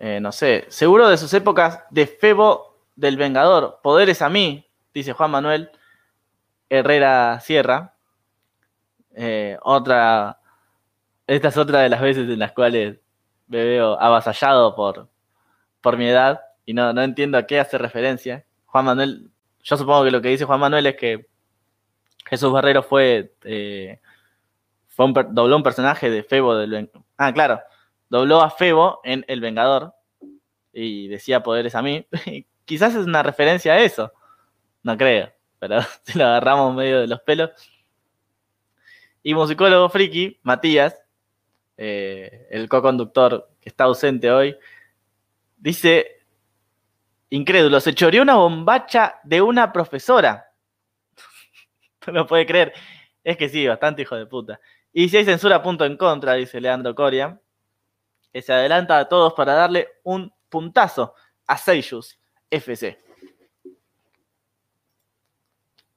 Eh, no sé, seguro de sus épocas de Febo del Vengador, poderes a mí, dice Juan Manuel Herrera Sierra. Eh, otra, esta es otra de las veces en las cuales me veo avasallado por, por mi edad y no, no entiendo a qué hace referencia. Juan Manuel, yo supongo que lo que dice Juan Manuel es que Jesús Barrero fue eh, dobló un personaje de Febo del Ah, claro. Dobló a Febo en El Vengador. Y decía poderes a mí. <laughs> Quizás es una referencia a eso. No creo. Pero <laughs> si lo agarramos medio de los pelos. Y musicólogo friki, Matías, eh, el co-conductor que está ausente hoy, dice, incrédulo, se choreó una bombacha de una profesora. <laughs> no lo puede creer. Es que sí, bastante hijo de puta. Y si hay censura, punto en contra, dice Leandro Coria. que se adelanta a todos para darle un puntazo a Seiyus FC.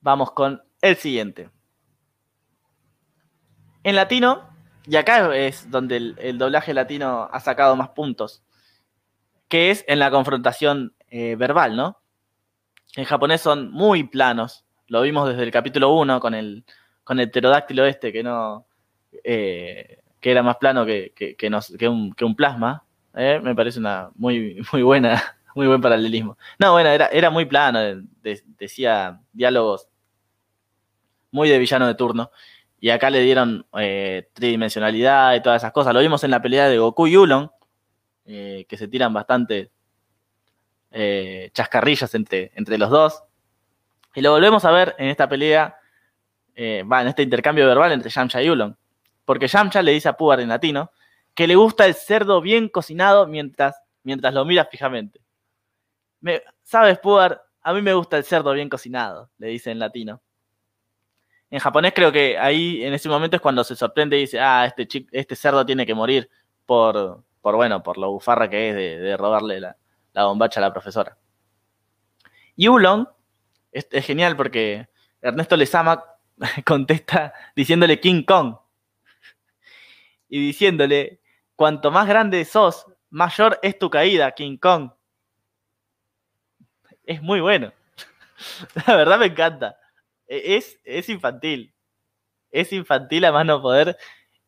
Vamos con el siguiente. En latino, y acá es donde el, doblaje latino ha sacado más puntos, que es en la confrontación eh, verbal, ¿no? En japonés son muy planos. Lo vimos desde el capítulo 1 con el, con el pterodáctilo este, que no. Eh, que era más plano que, un, plasma. ¿eh? Me parece una muy, <laughs> muy buena, muy buen paralelismo. No, bueno, era, era muy plano, decía diálogos muy de villano de turno. Y acá le dieron tridimensionalidad y todas esas cosas. Lo vimos en la pelea de Goku y Ulon, que se tiran bastante eh, chascarrillas entre, entre los dos. Y lo volvemos a ver en esta pelea, va, en este intercambio verbal entre Yamcha y Ulon. Porque Yamcha le dice a Pubar en latino que le gusta el cerdo bien cocinado mientras, mientras lo mira fijamente. ¿Sabes, Pubar? A mí me gusta el cerdo bien cocinado, le dice en latino. En japonés creo que ahí en ese momento es cuando se sorprende y dice, ah, este, este cerdo tiene que morir por, por, bueno, por lo bufarra que es de, robarle la, bombacha a la profesora. Y Ulong es, genial porque Ernesto Lezama <laughs> contesta diciéndole King Kong. Y diciéndole, cuanto más grande sos, mayor es tu caída, King Kong. Es muy bueno. <laughs> La verdad me encanta. E, es, es infantil. Es infantil a más no poder,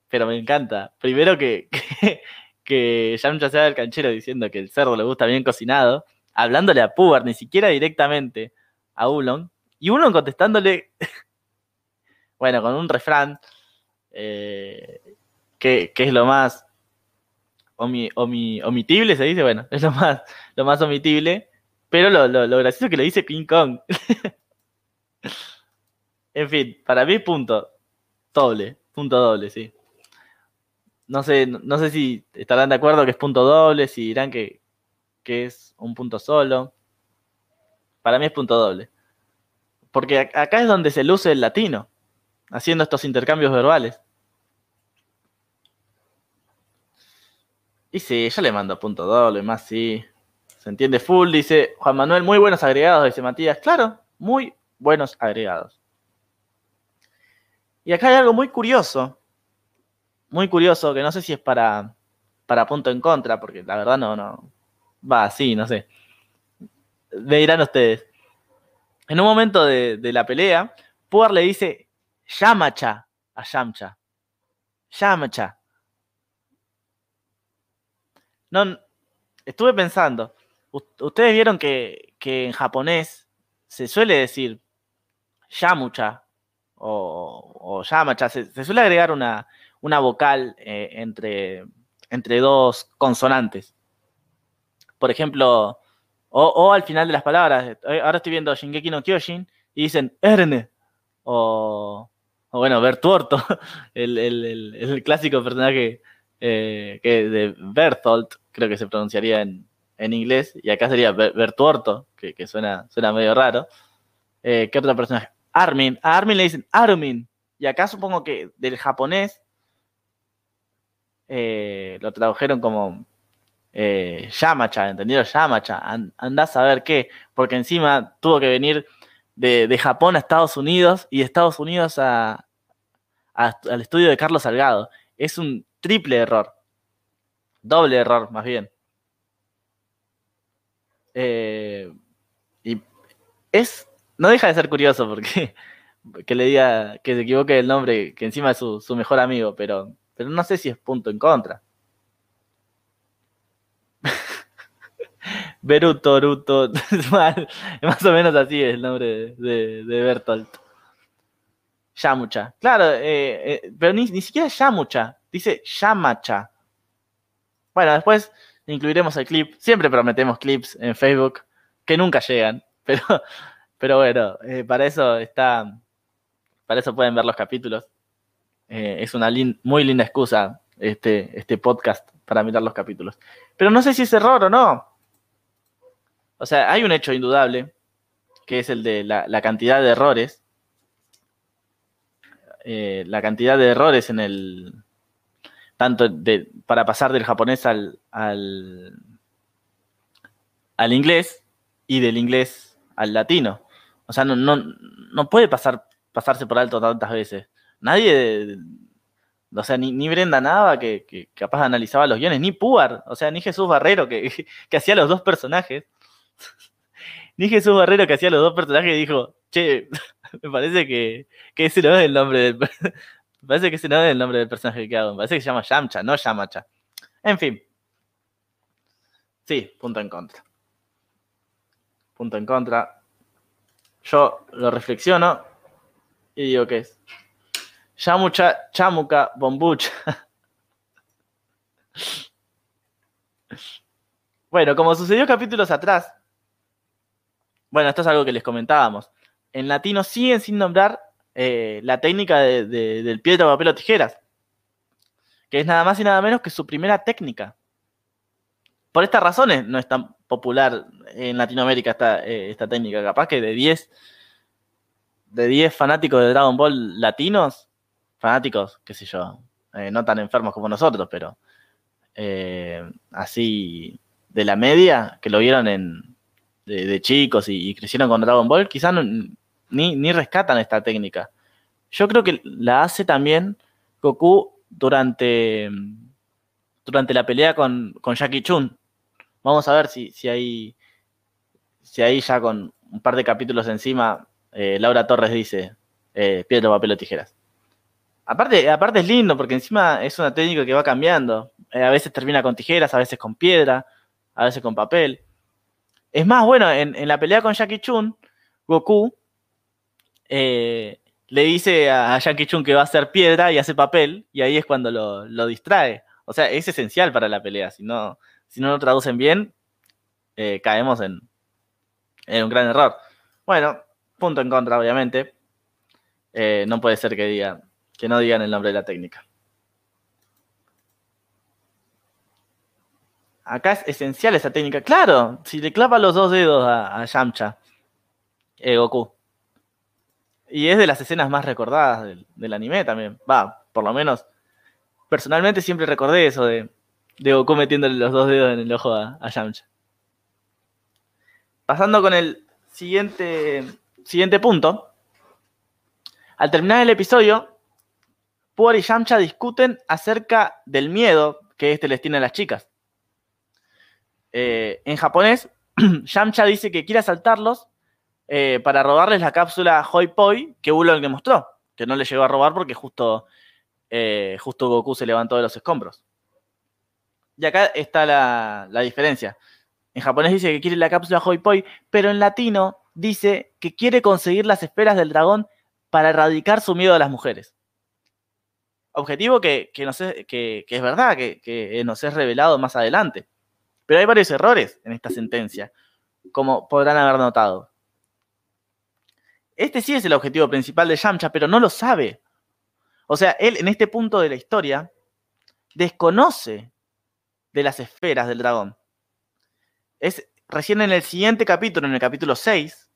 pero me encanta. Primero que, <laughs> que Yamcha sea el canchero diciendo que el cerdo le gusta bien cocinado, hablándole a Pubar, ni siquiera directamente a Ulon, y Ulon contestándole, <laughs> bueno, con un refrán, eh, que, es lo más omitible, se dice, bueno, <laughs> es lo más, lo más omitible, pero lo, lo, lo gracioso que lo dice King Kong. <laughs> En fin, para mí punto. Doble. Punto doble, sí. No sé, no sé si estarán de acuerdo que es punto doble, si dirán que, que es un punto solo. Para mí es punto doble. Porque acá es donde se luce el latino, haciendo estos intercambios verbales. Y sí, yo le mando punto doble, más sí. Se entiende full, dice Juan Manuel, muy buenos agregados, dice Matías. Claro, muy buenos agregados. Y acá hay algo muy curioso, muy curioso, que no sé si es para, para punto en contra, porque la verdad no, no, va así, no sé. Me dirán ustedes. En un momento de, la pelea, Puar le dice Yamacha a Yamcha. Yamacha. No, estuve pensando. Ustedes vieron que, que en japonés se suele decir Yamucha o, o Yamacha, se, suele agregar una, una vocal eh, entre, entre dos consonantes. Por ejemplo, o, al final de las palabras. Eh, ahora estoy viendo Shingeki no Kyojin y dicen Erne. O, o bueno, Bertuorto, <laughs> el, el, clásico personaje eh, que de Berthold, creo que se pronunciaría en, inglés, y acá sería Bertuorto, que, que suena, suena medio raro. ¿Qué otro personaje? Armin. A Armin le dicen Armin. Y acá supongo que del japonés eh, lo tradujeron como eh, Yamacha, ¿entendido? Yamacha. andás a ver qué. Porque encima tuvo que venir de, Japón a Estados Unidos y de Estados Unidos al estudio de Carlos Salgado. Es un triple error. Doble error, más bien. Eh, y es no deja de ser curioso porque <laughs> que le diga que se equivoque el nombre, que encima es su, mejor amigo, pero, pero no sé si es punto en contra. <laughs> Beruto, Ruto, <laughs> más o menos así es el nombre de, Bertolt. Yamucha. Claro, eh, eh, pero ni, ni siquiera Yamucha, dice Yamacha. Bueno, después incluiremos el clip. Siempre prometemos clips en Facebook que nunca llegan, <laughs> pero pero bueno, eh, para eso está. Para eso pueden ver los capítulos. Eh, es una muy linda excusa este, este podcast para mirar los capítulos. Pero no sé si es error o no. O sea, hay un hecho indudable, que es el de la, cantidad de errores. Eh, la cantidad de errores en el. tanto de, para pasar del japonés al, al, al, inglés y del inglés al latino. O sea, no, no, no puede pasar, pasarse por alto tantas veces. Nadie, o sea, ni, Brenda Nava, que, capaz analizaba los guiones, ni Puar, o sea, ni Jesús Barrero, que, <laughs> que hacía los dos personajes. <laughs> ni Jesús Barrero, que hacía los dos personajes, dijo, che, <laughs> me parece que, que ese no es el nombre del... me parece que ese no es el nombre del personaje que hago. Me parece que se llama Yamcha, no Yamacha. En fin. Sí, punto en contra. Punto en contra. Yo lo reflexiono y digo que es Yamucha, Chamuca, Bombucha. Bueno, como sucedió capítulos atrás, bueno, esto es algo que les comentábamos en latino siguen sin nombrar eh, la técnica del piedra, papel o tijeras, que es nada más y nada menos que su primera técnica. Por estas razones no es tan popular en Latinoamérica esta, eh, esta técnica. Capaz que de 10 de 10 fanáticos de Dragon Ball latinos, fanáticos, qué sé yo, eh, no tan enfermos como nosotros, pero así de la media, que lo vieron en, de, chicos y, crecieron con Dragon Ball, quizás no, ni, rescatan esta técnica. Yo creo que la hace también Goku durante, durante la pelea con, con Jackie Chun. Vamos a ver si, si, hay, si ahí ya con un par de capítulos encima, eh, Laura Torres dice, eh, piedra, papel o tijeras. Aparte, aparte es lindo porque encima es una técnica que va cambiando. Eh, a veces termina con tijeras, a veces con piedra, a veces con papel. Es más, bueno, en, la pelea con Jackie Chun, Goku eh, le dice a Yankee Chun que va a hacer piedra y hace papel, y ahí es cuando lo, distrae. O sea, es esencial para la pelea. Si no, si no lo traducen bien, eh, caemos en, un gran error. Bueno, punto en contra, obviamente. No puede ser que digan, que no digan el nombre de la técnica. Acá es esencial esa técnica. Claro, si le clava los dos dedos a, a Yamcha, Goku, y es de las escenas más recordadas del, anime también. Va, por lo menos. Personalmente siempre recordé eso de, Goku metiéndole los dos dedos en el ojo a, Yamcha. Pasando con el siguiente, siguiente punto. Al terminar el episodio, Y Yamcha discuten acerca del miedo que este les tiene a las chicas. Eh, en japonés, <clears throat> Yamcha dice que quiere asaltarlos eh, para robarles la cápsula Hoi Poi que Ulon le mostró, que no le llegó a robar porque justo, eh, justo Goku se levantó de los escombros. Y acá está la, diferencia. En japonés dice que quiere la cápsula Hoi Poi, pero en latino dice que quiere conseguir las esferas del dragón para erradicar su miedo a las mujeres. Objetivo que, que, es verdad, que, que, nos es revelado más adelante. Pero hay varios errores en esta sentencia, como podrán haber notado. Este sí es el objetivo principal de Yamcha, pero no lo sabe. O sea, él en este punto de la historia desconoce de las esferas del dragón. Es recién en el siguiente capítulo, en el capítulo 6,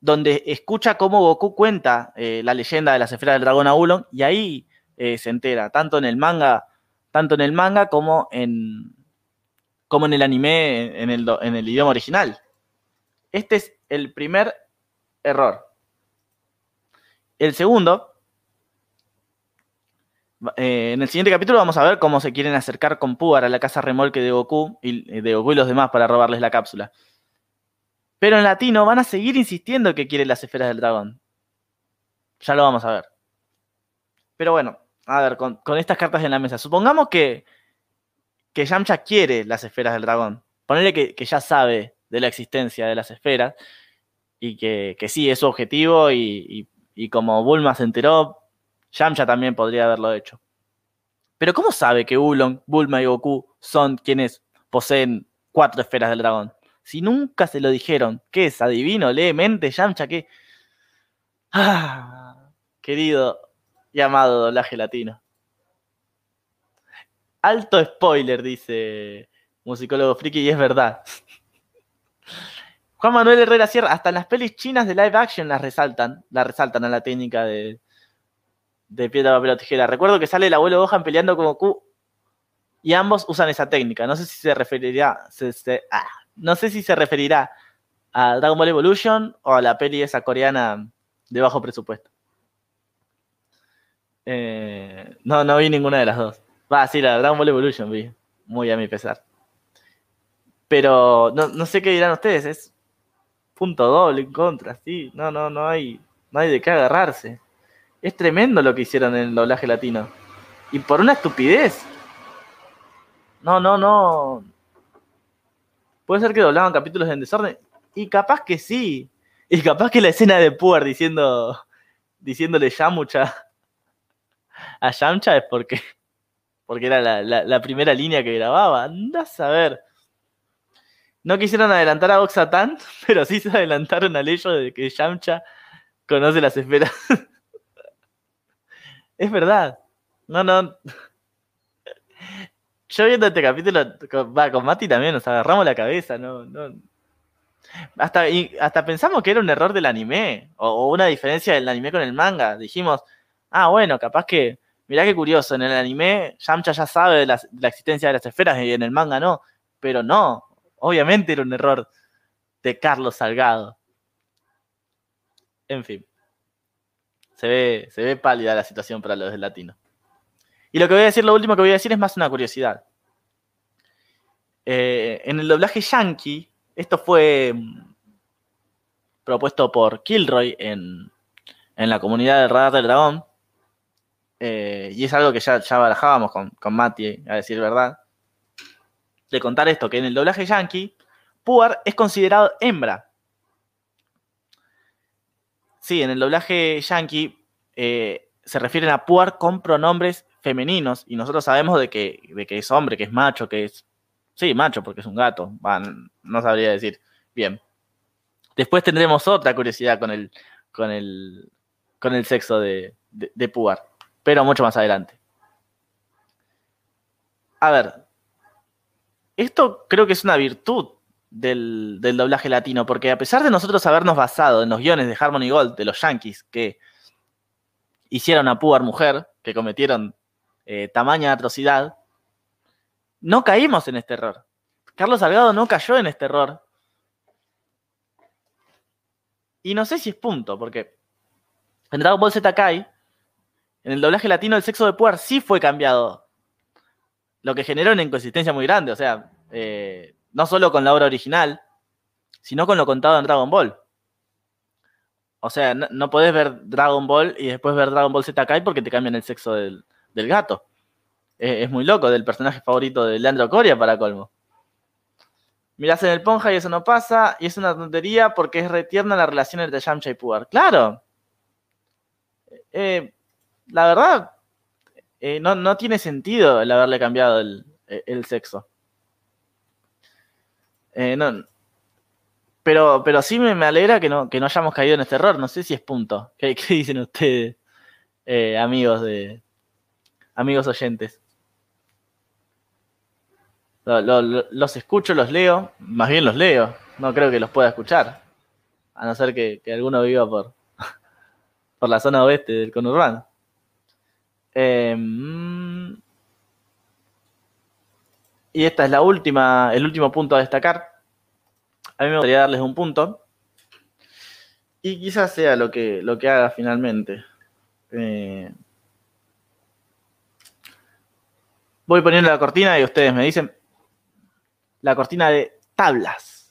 donde escucha cómo Goku cuenta eh, la leyenda de las esferas del dragón a Ulon y ahí eh, se entera, tanto en el manga, tanto en el manga como en, como en el anime, en el, en el idioma original. Este es el primer error. El segundo, eh, en el siguiente capítulo vamos a ver cómo se quieren acercar con Puar a la casa remolque de Goku y eh, de Goku y los demás para robarles la cápsula. Pero en latino van a seguir insistiendo que quieren las esferas del dragón. Ya lo vamos a ver. Pero bueno, a ver, con, estas cartas en la mesa. Supongamos que, que Yamcha quiere las esferas del dragón. Ponerle que, ya sabe de la existencia de las esferas y que, sí es su objetivo y y como Bulma se enteró, Yamcha también podría haberlo hecho. Pero ¿cómo sabe que Ulon, Bulma y Goku son quienes poseen cuatro esferas del dragón? Si nunca se lo dijeron, ¿qué es? ¿Adivino? ¿Lee mente? ¿Yamcha qué? Ah, querido y amado doblaje latino. Alto spoiler, dice musicólogo friki, y es verdad. <laughs> Juan Manuel Herrera Sierra, hasta en las pelis chinas de live action las resaltan, la resaltan a la técnica de, de piedra, papel o tijera. Recuerdo que sale el abuelo Gohan peleando como Q Y ambos usan esa técnica. No sé si se referirá. Ah, no sé si se referirá a Dragon Ball Evolution o a la peli esa coreana de bajo presupuesto. Eh, no, no vi ninguna de las dos. Va, sí, la Dragon Ball Evolution vi. Muy a mi pesar. Pero no, no sé qué dirán ustedes. Es punto doble en contra, sí. No, no, no hay, no hay de qué agarrarse. Es tremendo lo que hicieron en el doblaje latino. Y por una estupidez. No, no, no. Puede ser que doblaban capítulos en desorden. Y capaz que sí. Y capaz que la escena de Puer diciendo. diciéndole Yamucha a Yamcha es porque. Porque era la, primera línea que grababa. Andás a ver. No quisieron adelantar a Oxatan, <laughs> pero sí se adelantaron al hecho de que Yamcha conoce las esferas. <laughs> es verdad. No, no. Yo viendo este capítulo, va, con Mati también nos agarramos la cabeza, no, no. Hasta, hasta pensamos que era un error del anime, o, una diferencia del anime con el manga. Dijimos, ah, bueno, capaz que, mirá qué curioso, en el anime Yamcha ya sabe de la, existencia de las esferas y en el manga no, pero no, obviamente era un error de Carlos Salgado. En fin, se ve, se ve pálida la situación para los del latino. Y lo que voy a decir, lo último que voy a decir es más una curiosidad. Eh, en el doblaje yankee, esto fue mm, propuesto por Kilroy en, la comunidad del Radar del Dragón. Eh, y es algo que ya, ya barajábamos con, con Mati, a decir verdad. De contar esto, que en el doblaje yankee, Puar es considerado hembra. Sí, en el doblaje yankee eh, se refieren a Puar con pronombres femeninos y nosotros sabemos de que, de que es hombre, que es macho, que es... Sí, macho, porque es un gato. no sabría decir. Bien. Después tendremos otra curiosidad con el, con el, con el sexo de, de, Puar, pero mucho más adelante. A ver, esto creo que es una virtud del, del, doblaje latino, porque a pesar de nosotros habernos basado en los guiones de Harmony Gold, de los Yankees, que hicieron a Puar mujer, que cometieron eh, tamaña atrocidad, no caímos en este error. Carlos Salgado no cayó en este error. Y no sé si es punto, porque en Dragon Ball Z en el doblaje latino, el sexo de Puar sí fue cambiado. Lo que generó una inconsistencia muy grande. O sea, eh, no solo con la obra original, sino con lo contado en Dragon Ball. O sea, no, no podés ver Dragon Ball y después ver Dragon Ball Z porque te cambian el sexo del, del gato. Es, muy loco, del personaje favorito de Leandro Coria para colmo. Mirás en el Ponja y eso no pasa, y es una tontería porque es retierna la relación entre Yamcha y Puar. ¡Claro! Eh, la verdad, eh, no, tiene sentido el haberle cambiado el, sexo. Eh, pero, pero sí me, alegra que no, que no hayamos caído en este error. No sé si es punto. <laughs> ¿Qué, qué dicen ustedes, amigos de, amigos oyentes. los escucho, los leo, más bien los leo, no creo que los pueda escuchar, a no ser que, alguno viva por, <laughs> por la zona oeste del conurbano. Em, y esta es la última, el último punto a destacar. A mí me gustaría darles un punto. Y quizás sea lo que, lo que haga finalmente. Eh, Voy poniendo la cortina y ustedes me dicen la cortina de tablas.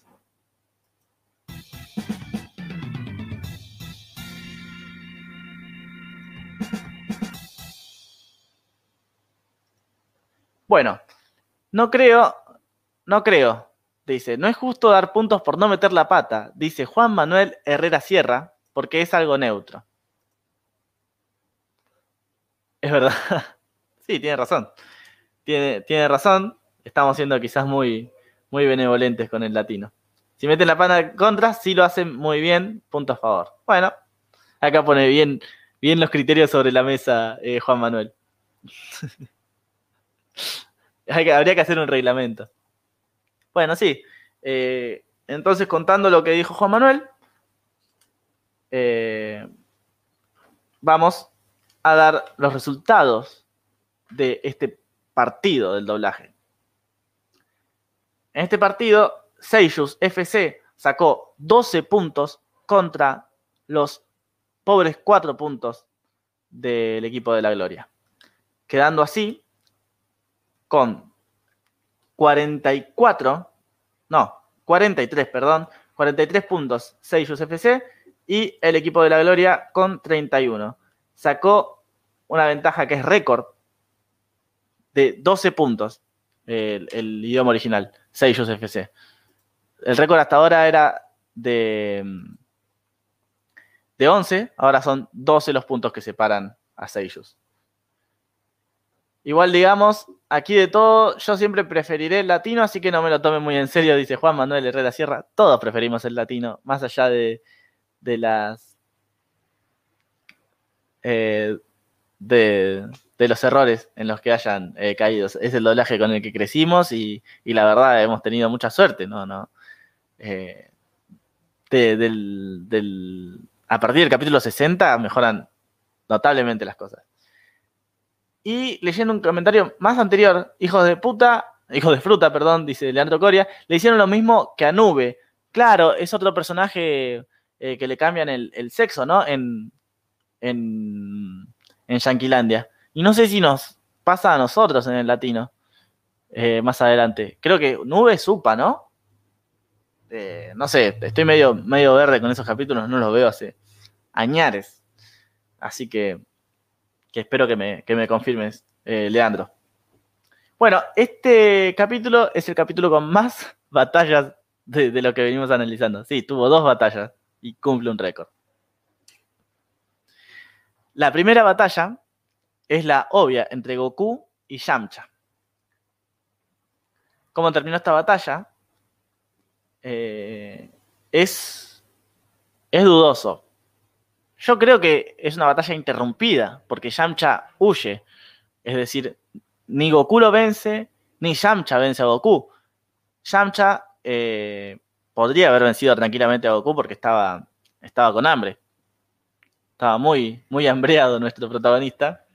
Bueno, no creo, no creo, dice, no es justo dar puntos por no meter la pata, dice Juan Manuel Herrera Sierra, porque es algo neutro. Es verdad. <laughs> sí, tiene razón tiene, razón, estamos siendo quizás muy, muy benevolentes con el latino. Si meten la pana contra, sí lo hacen muy bien, punto a favor. Bueno, acá pone bien, bien los criterios sobre la mesa eh, Juan Manuel. <laughs> <laughs> Habría que hacer un reglamento. Bueno, sí. Eh, entonces, contando lo que dijo Juan Manuel, eh, vamos a dar los resultados de este partido del doblaje. En este partido, Seiyus FC sacó 12 puntos contra los pobres 4 puntos del equipo de la Gloria, quedando así con 44, no, 43, perdón, 43 puntos Seiyus FC y el equipo de la Gloria con 31. Sacó una ventaja que es récord de 12 puntos el, el idioma original, Seiyus FC. El récord hasta ahora era de, de 11, ahora son 12 los puntos que separan a Seiyus. Igual digamos, aquí de todo, yo siempre preferiré el latino, así que no me lo tome muy en serio, dice Juan Manuel Herrera Sierra. Todos preferimos el latino, más allá de, de las... Eh, de, de, los errores en los que hayan eh, caído. Es el doblaje con el que crecimos y, y, la verdad hemos tenido mucha suerte, ¿no? no eh, a partir del capítulo 60 mejoran notablemente las cosas. Y leyendo un comentario más anterior, hijos de puta, hijos de fruta, perdón, dice Leandro Coria, le hicieron lo mismo que a Nube. Claro, es otro personaje eh, que le cambian el, sexo, ¿no? En, en, en Yanquilandia. Y no sé si nos pasa a nosotros en el latino eh, más adelante. Creo que Nube supa, ¿no? Eh, no sé, estoy medio, medio verde con esos capítulos, no los veo hace añares. Así que que espero que me, que me confirmes, eh, Leandro. Bueno, este capítulo es el capítulo con más batallas de, lo que venimos analizando. Sí, tuvo dos batallas y cumple un récord. La primera batalla es la obvia entre Goku y Yamcha. ¿Cómo terminó esta batalla? Eh, es, es dudoso. Yo creo que es una batalla interrumpida, porque Yamcha huye. Es decir, ni Goku lo vence, ni Yamcha vence a Goku. Yamcha eh, podría haber vencido tranquilamente a Goku porque estaba, estaba con hambre. Estaba muy, muy hambreado nuestro protagonista.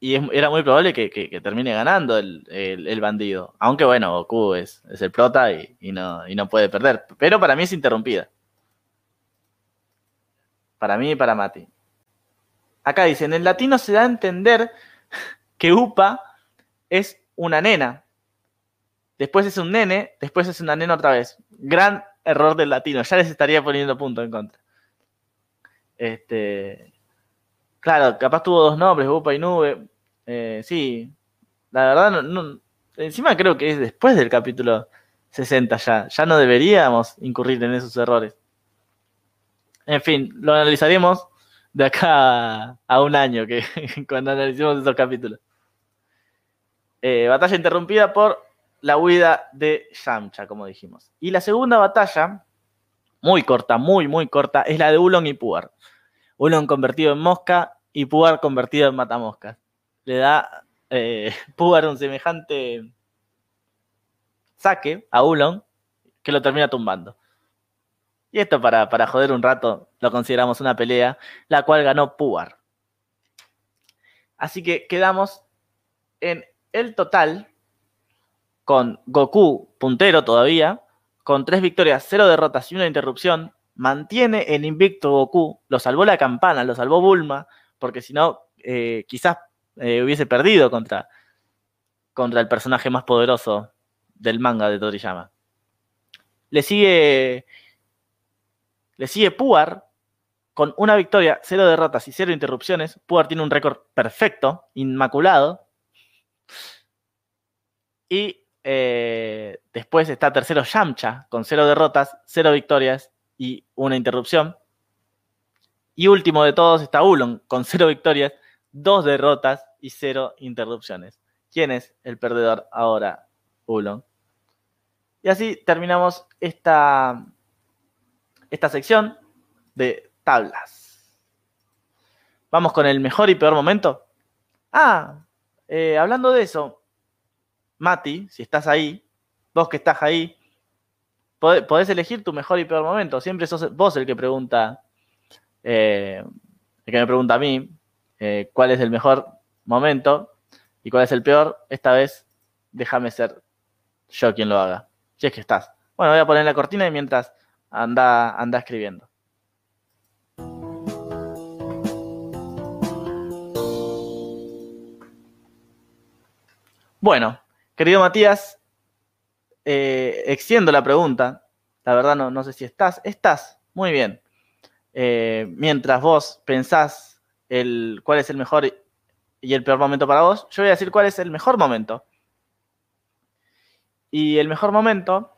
Y era muy probable que, termine ganando el, el, el, bandido. Aunque bueno, Goku es, es el prota y, y, no, y no puede perder. Pero para mí es interrumpida. Para mí y para Mati. Acá dice, en el latino se da a entender que Upa es una nena. Después es un nene, después es una nena otra vez. Gran error del latino. Ya les estaría poniendo punto en contra. Este, claro, capaz tuvo dos nombres, Upa y Nube. Eh, sí, la verdad, encima creo que es después del capítulo 60 ya. Ya no deberíamos incurrir en esos errores. En fin, lo analizaremos de acá a un año, que <laughs> cuando analicemos esos capítulos. Eh, batalla interrumpida por la huida de Yamcha, como dijimos. Y la segunda batalla, muy corta, muy, muy corta, es la de Ulon y Puar. Ulon convertido en mosca y Puar convertido en matamoscas. Le da eh, <laughs> Puar un semejante saque a Ulon que lo termina tumbando. Y esto para, para joder un rato lo consideramos una pelea, la cual ganó Puar. Así que quedamos en el total con Goku puntero todavía, con tres victorias, cero derrotas y una interrupción. Mantiene el invicto Goku, lo salvó la campana, lo salvó Bulma, porque si no, eh, quizás eh, hubiese perdido contra, contra el personaje más poderoso del manga de Toriyama. Le sigue le sigue Puar con una victoria, cero derrotas y cero interrupciones. Puar tiene un récord perfecto, inmaculado. Y eh, después está tercero Yamcha con cero derrotas, cero victorias y una interrupción. Y último de todos está Ulon con cero victorias, dos derrotas y cero interrupciones. ¿Quién es el perdedor ahora? Ulon. Y así terminamos esta esta sección de tablas. Vamos con el mejor y peor momento. Ah, eh, hablando de eso, Mati, si estás ahí, vos que estás ahí, podés elegir tu mejor y peor momento. Siempre sos vos el que pregunta, eh, el que me pregunta a mí, eh, cuál es el mejor momento y cuál es el peor, esta vez déjame ser yo quien lo haga. Si es que estás. Bueno, voy a poner la cortina y mientras anda, anda escribiendo. Bueno, querido Matías, eh, extiendo la pregunta. La verdad no, no sé si estás. Estás, muy bien. Eh, mientras vos pensás el, cuál es el mejor y el peor momento para vos, yo voy a decir cuál es el mejor momento. Y el mejor momento,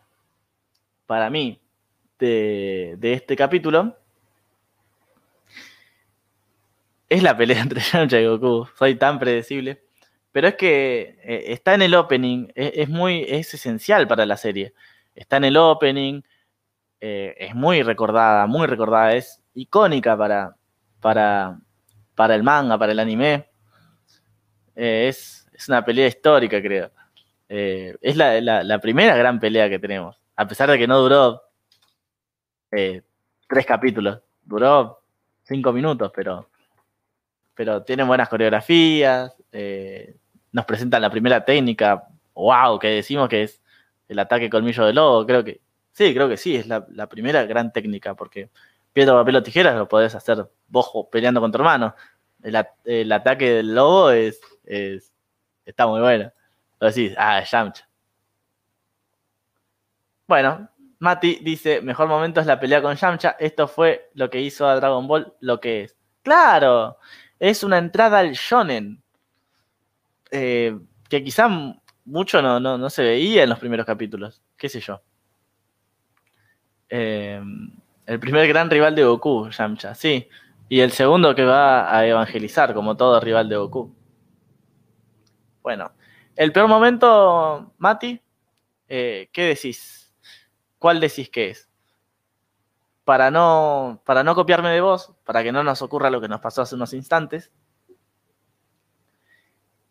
para mí, de, este capítulo, es la pelea <laughs> entre Yamcha y Goku. Soy tan predecible. Pero es que eh, está en el opening, es, muy, es esencial para la serie. Está en el opening, eh, es muy recordada, muy recordada, es icónica para, para, para el manga, para el anime. Eh, es, una pelea histórica, creo. es la, primera gran pelea que tenemos. A pesar de que no duró tres capítulos, duró cinco minutos, pero, pero tiene buenas coreografías nos presentan la primera técnica, wow, que decimos que es el ataque colmillo de lobo, creo que, sí, creo que sí, es la, primera gran técnica, porque piedra, papel o tijeras lo podés hacer vos peleando con tu hermano. El, ataque del lobo es, está muy bueno. Lo decís, ah, Yamcha. Bueno, Mati dice, mejor momento es la pelea con Yamcha. Esto fue lo que hizo a Dragon Ball lo que es. Claro, es una entrada al shonen. Eh, que quizá mucho no, se veía en los primeros capítulos, qué sé yo. Eh, el primer gran rival de Goku, Yamcha, sí. Y el segundo que va a evangelizar, como todo rival de Goku. Bueno, el peor momento, Mati, eh, ¿qué decís? ¿Cuál decís que es? Para no, para no copiarme de vos, para que no nos ocurra lo que nos pasó hace unos instantes,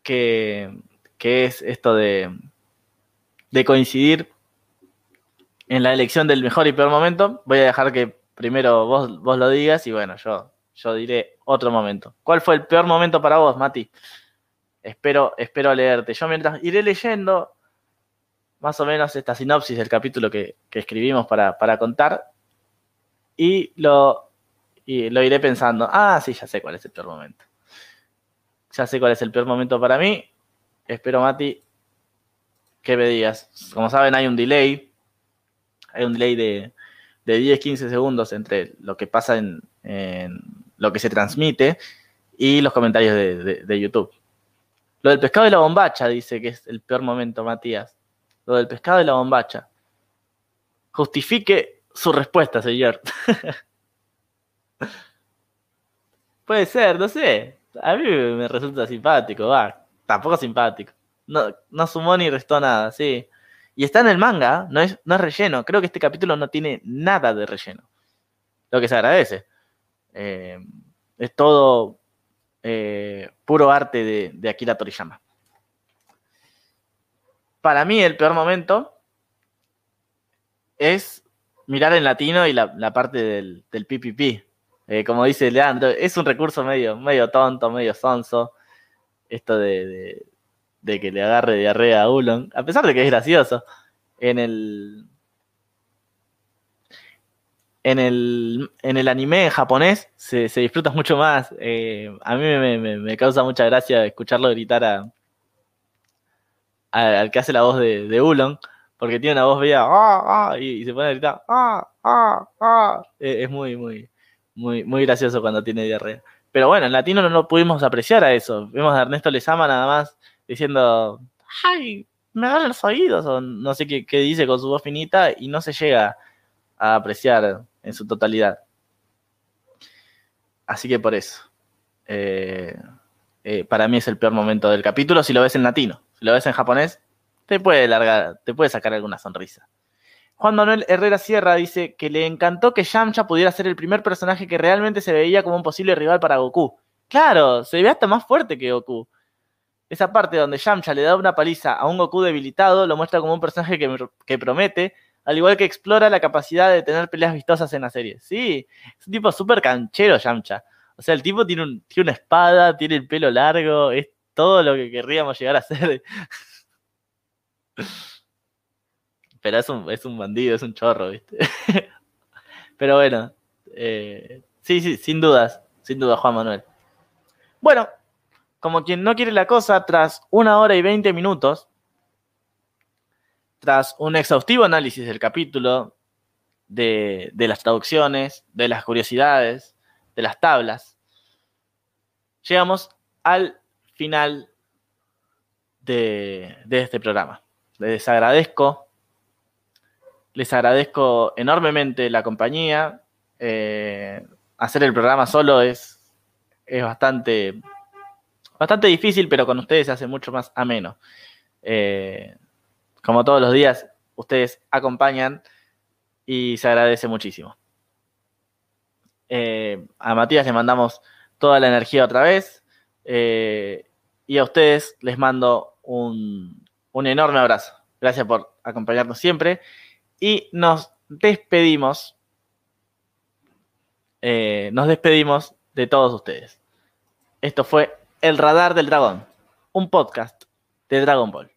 que, es esto de, de coincidir en la elección del mejor y peor momento. Voy a dejar que primero vos, vos lo digas y bueno, yo, yo diré otro momento. ¿Cuál fue el peor momento para vos, Mati? Espero, espero leerte. Yo mientras iré leyendo más o menos esta sinopsis del capítulo que, escribimos para, contar y lo, iré pensando. Ah, sí, ya sé cuál es el peor momento. Ya sé cuál es el peor momento para mí. Espero, Mati, que me digas. Como saben, hay un delay. Hay un delay de, 10-15 segundos entre lo que pasa en, lo que se transmite y los comentarios de, YouTube. Lo del pescado y la bombacha dice que es el peor momento, Matías. Lo del pescado y la bombacha. Justifique su respuesta, señor. <laughs> Puede ser, no sé. A mí me resulta simpático, va. Tampoco simpático. No, no sumó ni restó nada, sí. Y está en el manga, no es, no es relleno. Creo que este capítulo no tiene nada de relleno. Lo que se agradece. Eh, es todo eh, puro arte de, de, Akira Toriyama. Para mí, el peor momento es mirar en latino y la, parte del, del PPP. Eh, como dice Leandro, es un recurso medio, medio tonto, medio sonso, esto de, que le agarre diarrea a Ulon, a pesar de que es gracioso. En el, en el, en el anime japonés se, disfruta mucho más. Eh, a mí me, causa mucha gracia escucharlo gritar a, al que hace la voz de, de Ulon, porque tiene una voz bella ah, ah", y, se pone a gritar ah, eh, es muy, muy, muy, muy gracioso cuando tiene diarrea. Pero bueno, en latino no, lo pudimos apreciar a eso. Vemos a Ernesto Lezama nada más diciendo, ¡ay! Me agarran los oídos, o no sé qué, dice con su voz finita, y no se llega a apreciar en su totalidad. Así que por eso. Eh, eh, para mí es el peor momento del capítulo si lo ves en latino. Si lo ves en japonés, te puede largar, te puede sacar alguna sonrisa. Juan Manuel Herrera Sierra dice que le encantó que Yamcha pudiera ser el primer personaje que realmente se veía como un posible rival para Goku. Claro, se ve hasta más fuerte que Goku. Esa parte donde Yamcha le da una paliza a un Goku debilitado lo muestra como un personaje que, promete, al igual que explora la capacidad de tener peleas vistosas en la serie. Sí, es un tipo súper canchero Yamcha. O sea, el tipo tiene, una espada, tiene el pelo largo, todo lo que querríamos llegar a ser. Pero es un, es un bandido, es un chorro, ¿viste? <laughs> Pero bueno, eh, sí, sí, sin dudas, sin duda, Juan Manuel. Bueno, como quien no quiere la cosa, tras una hora y veinte minutos, tras un exhaustivo análisis del capítulo, de, las traducciones, de las curiosidades, de las tablas, llegamos al final de, este programa. Les agradezco, les agradezco enormemente la compañía. Eh, hacer el programa solo es, es bastante, bastante difícil, pero con ustedes se hace mucho más ameno. Eh, como todos los días, ustedes acompañan y se agradece muchísimo. Eh, a Matías le mandamos toda la energía otra vez y a ustedes les mando un, enorme abrazo. Gracias por acompañarnos siempre y nos despedimos. Eh, nos despedimos de todos ustedes. Esto fue El Radar del Dragón, un podcast de Dragon Ball.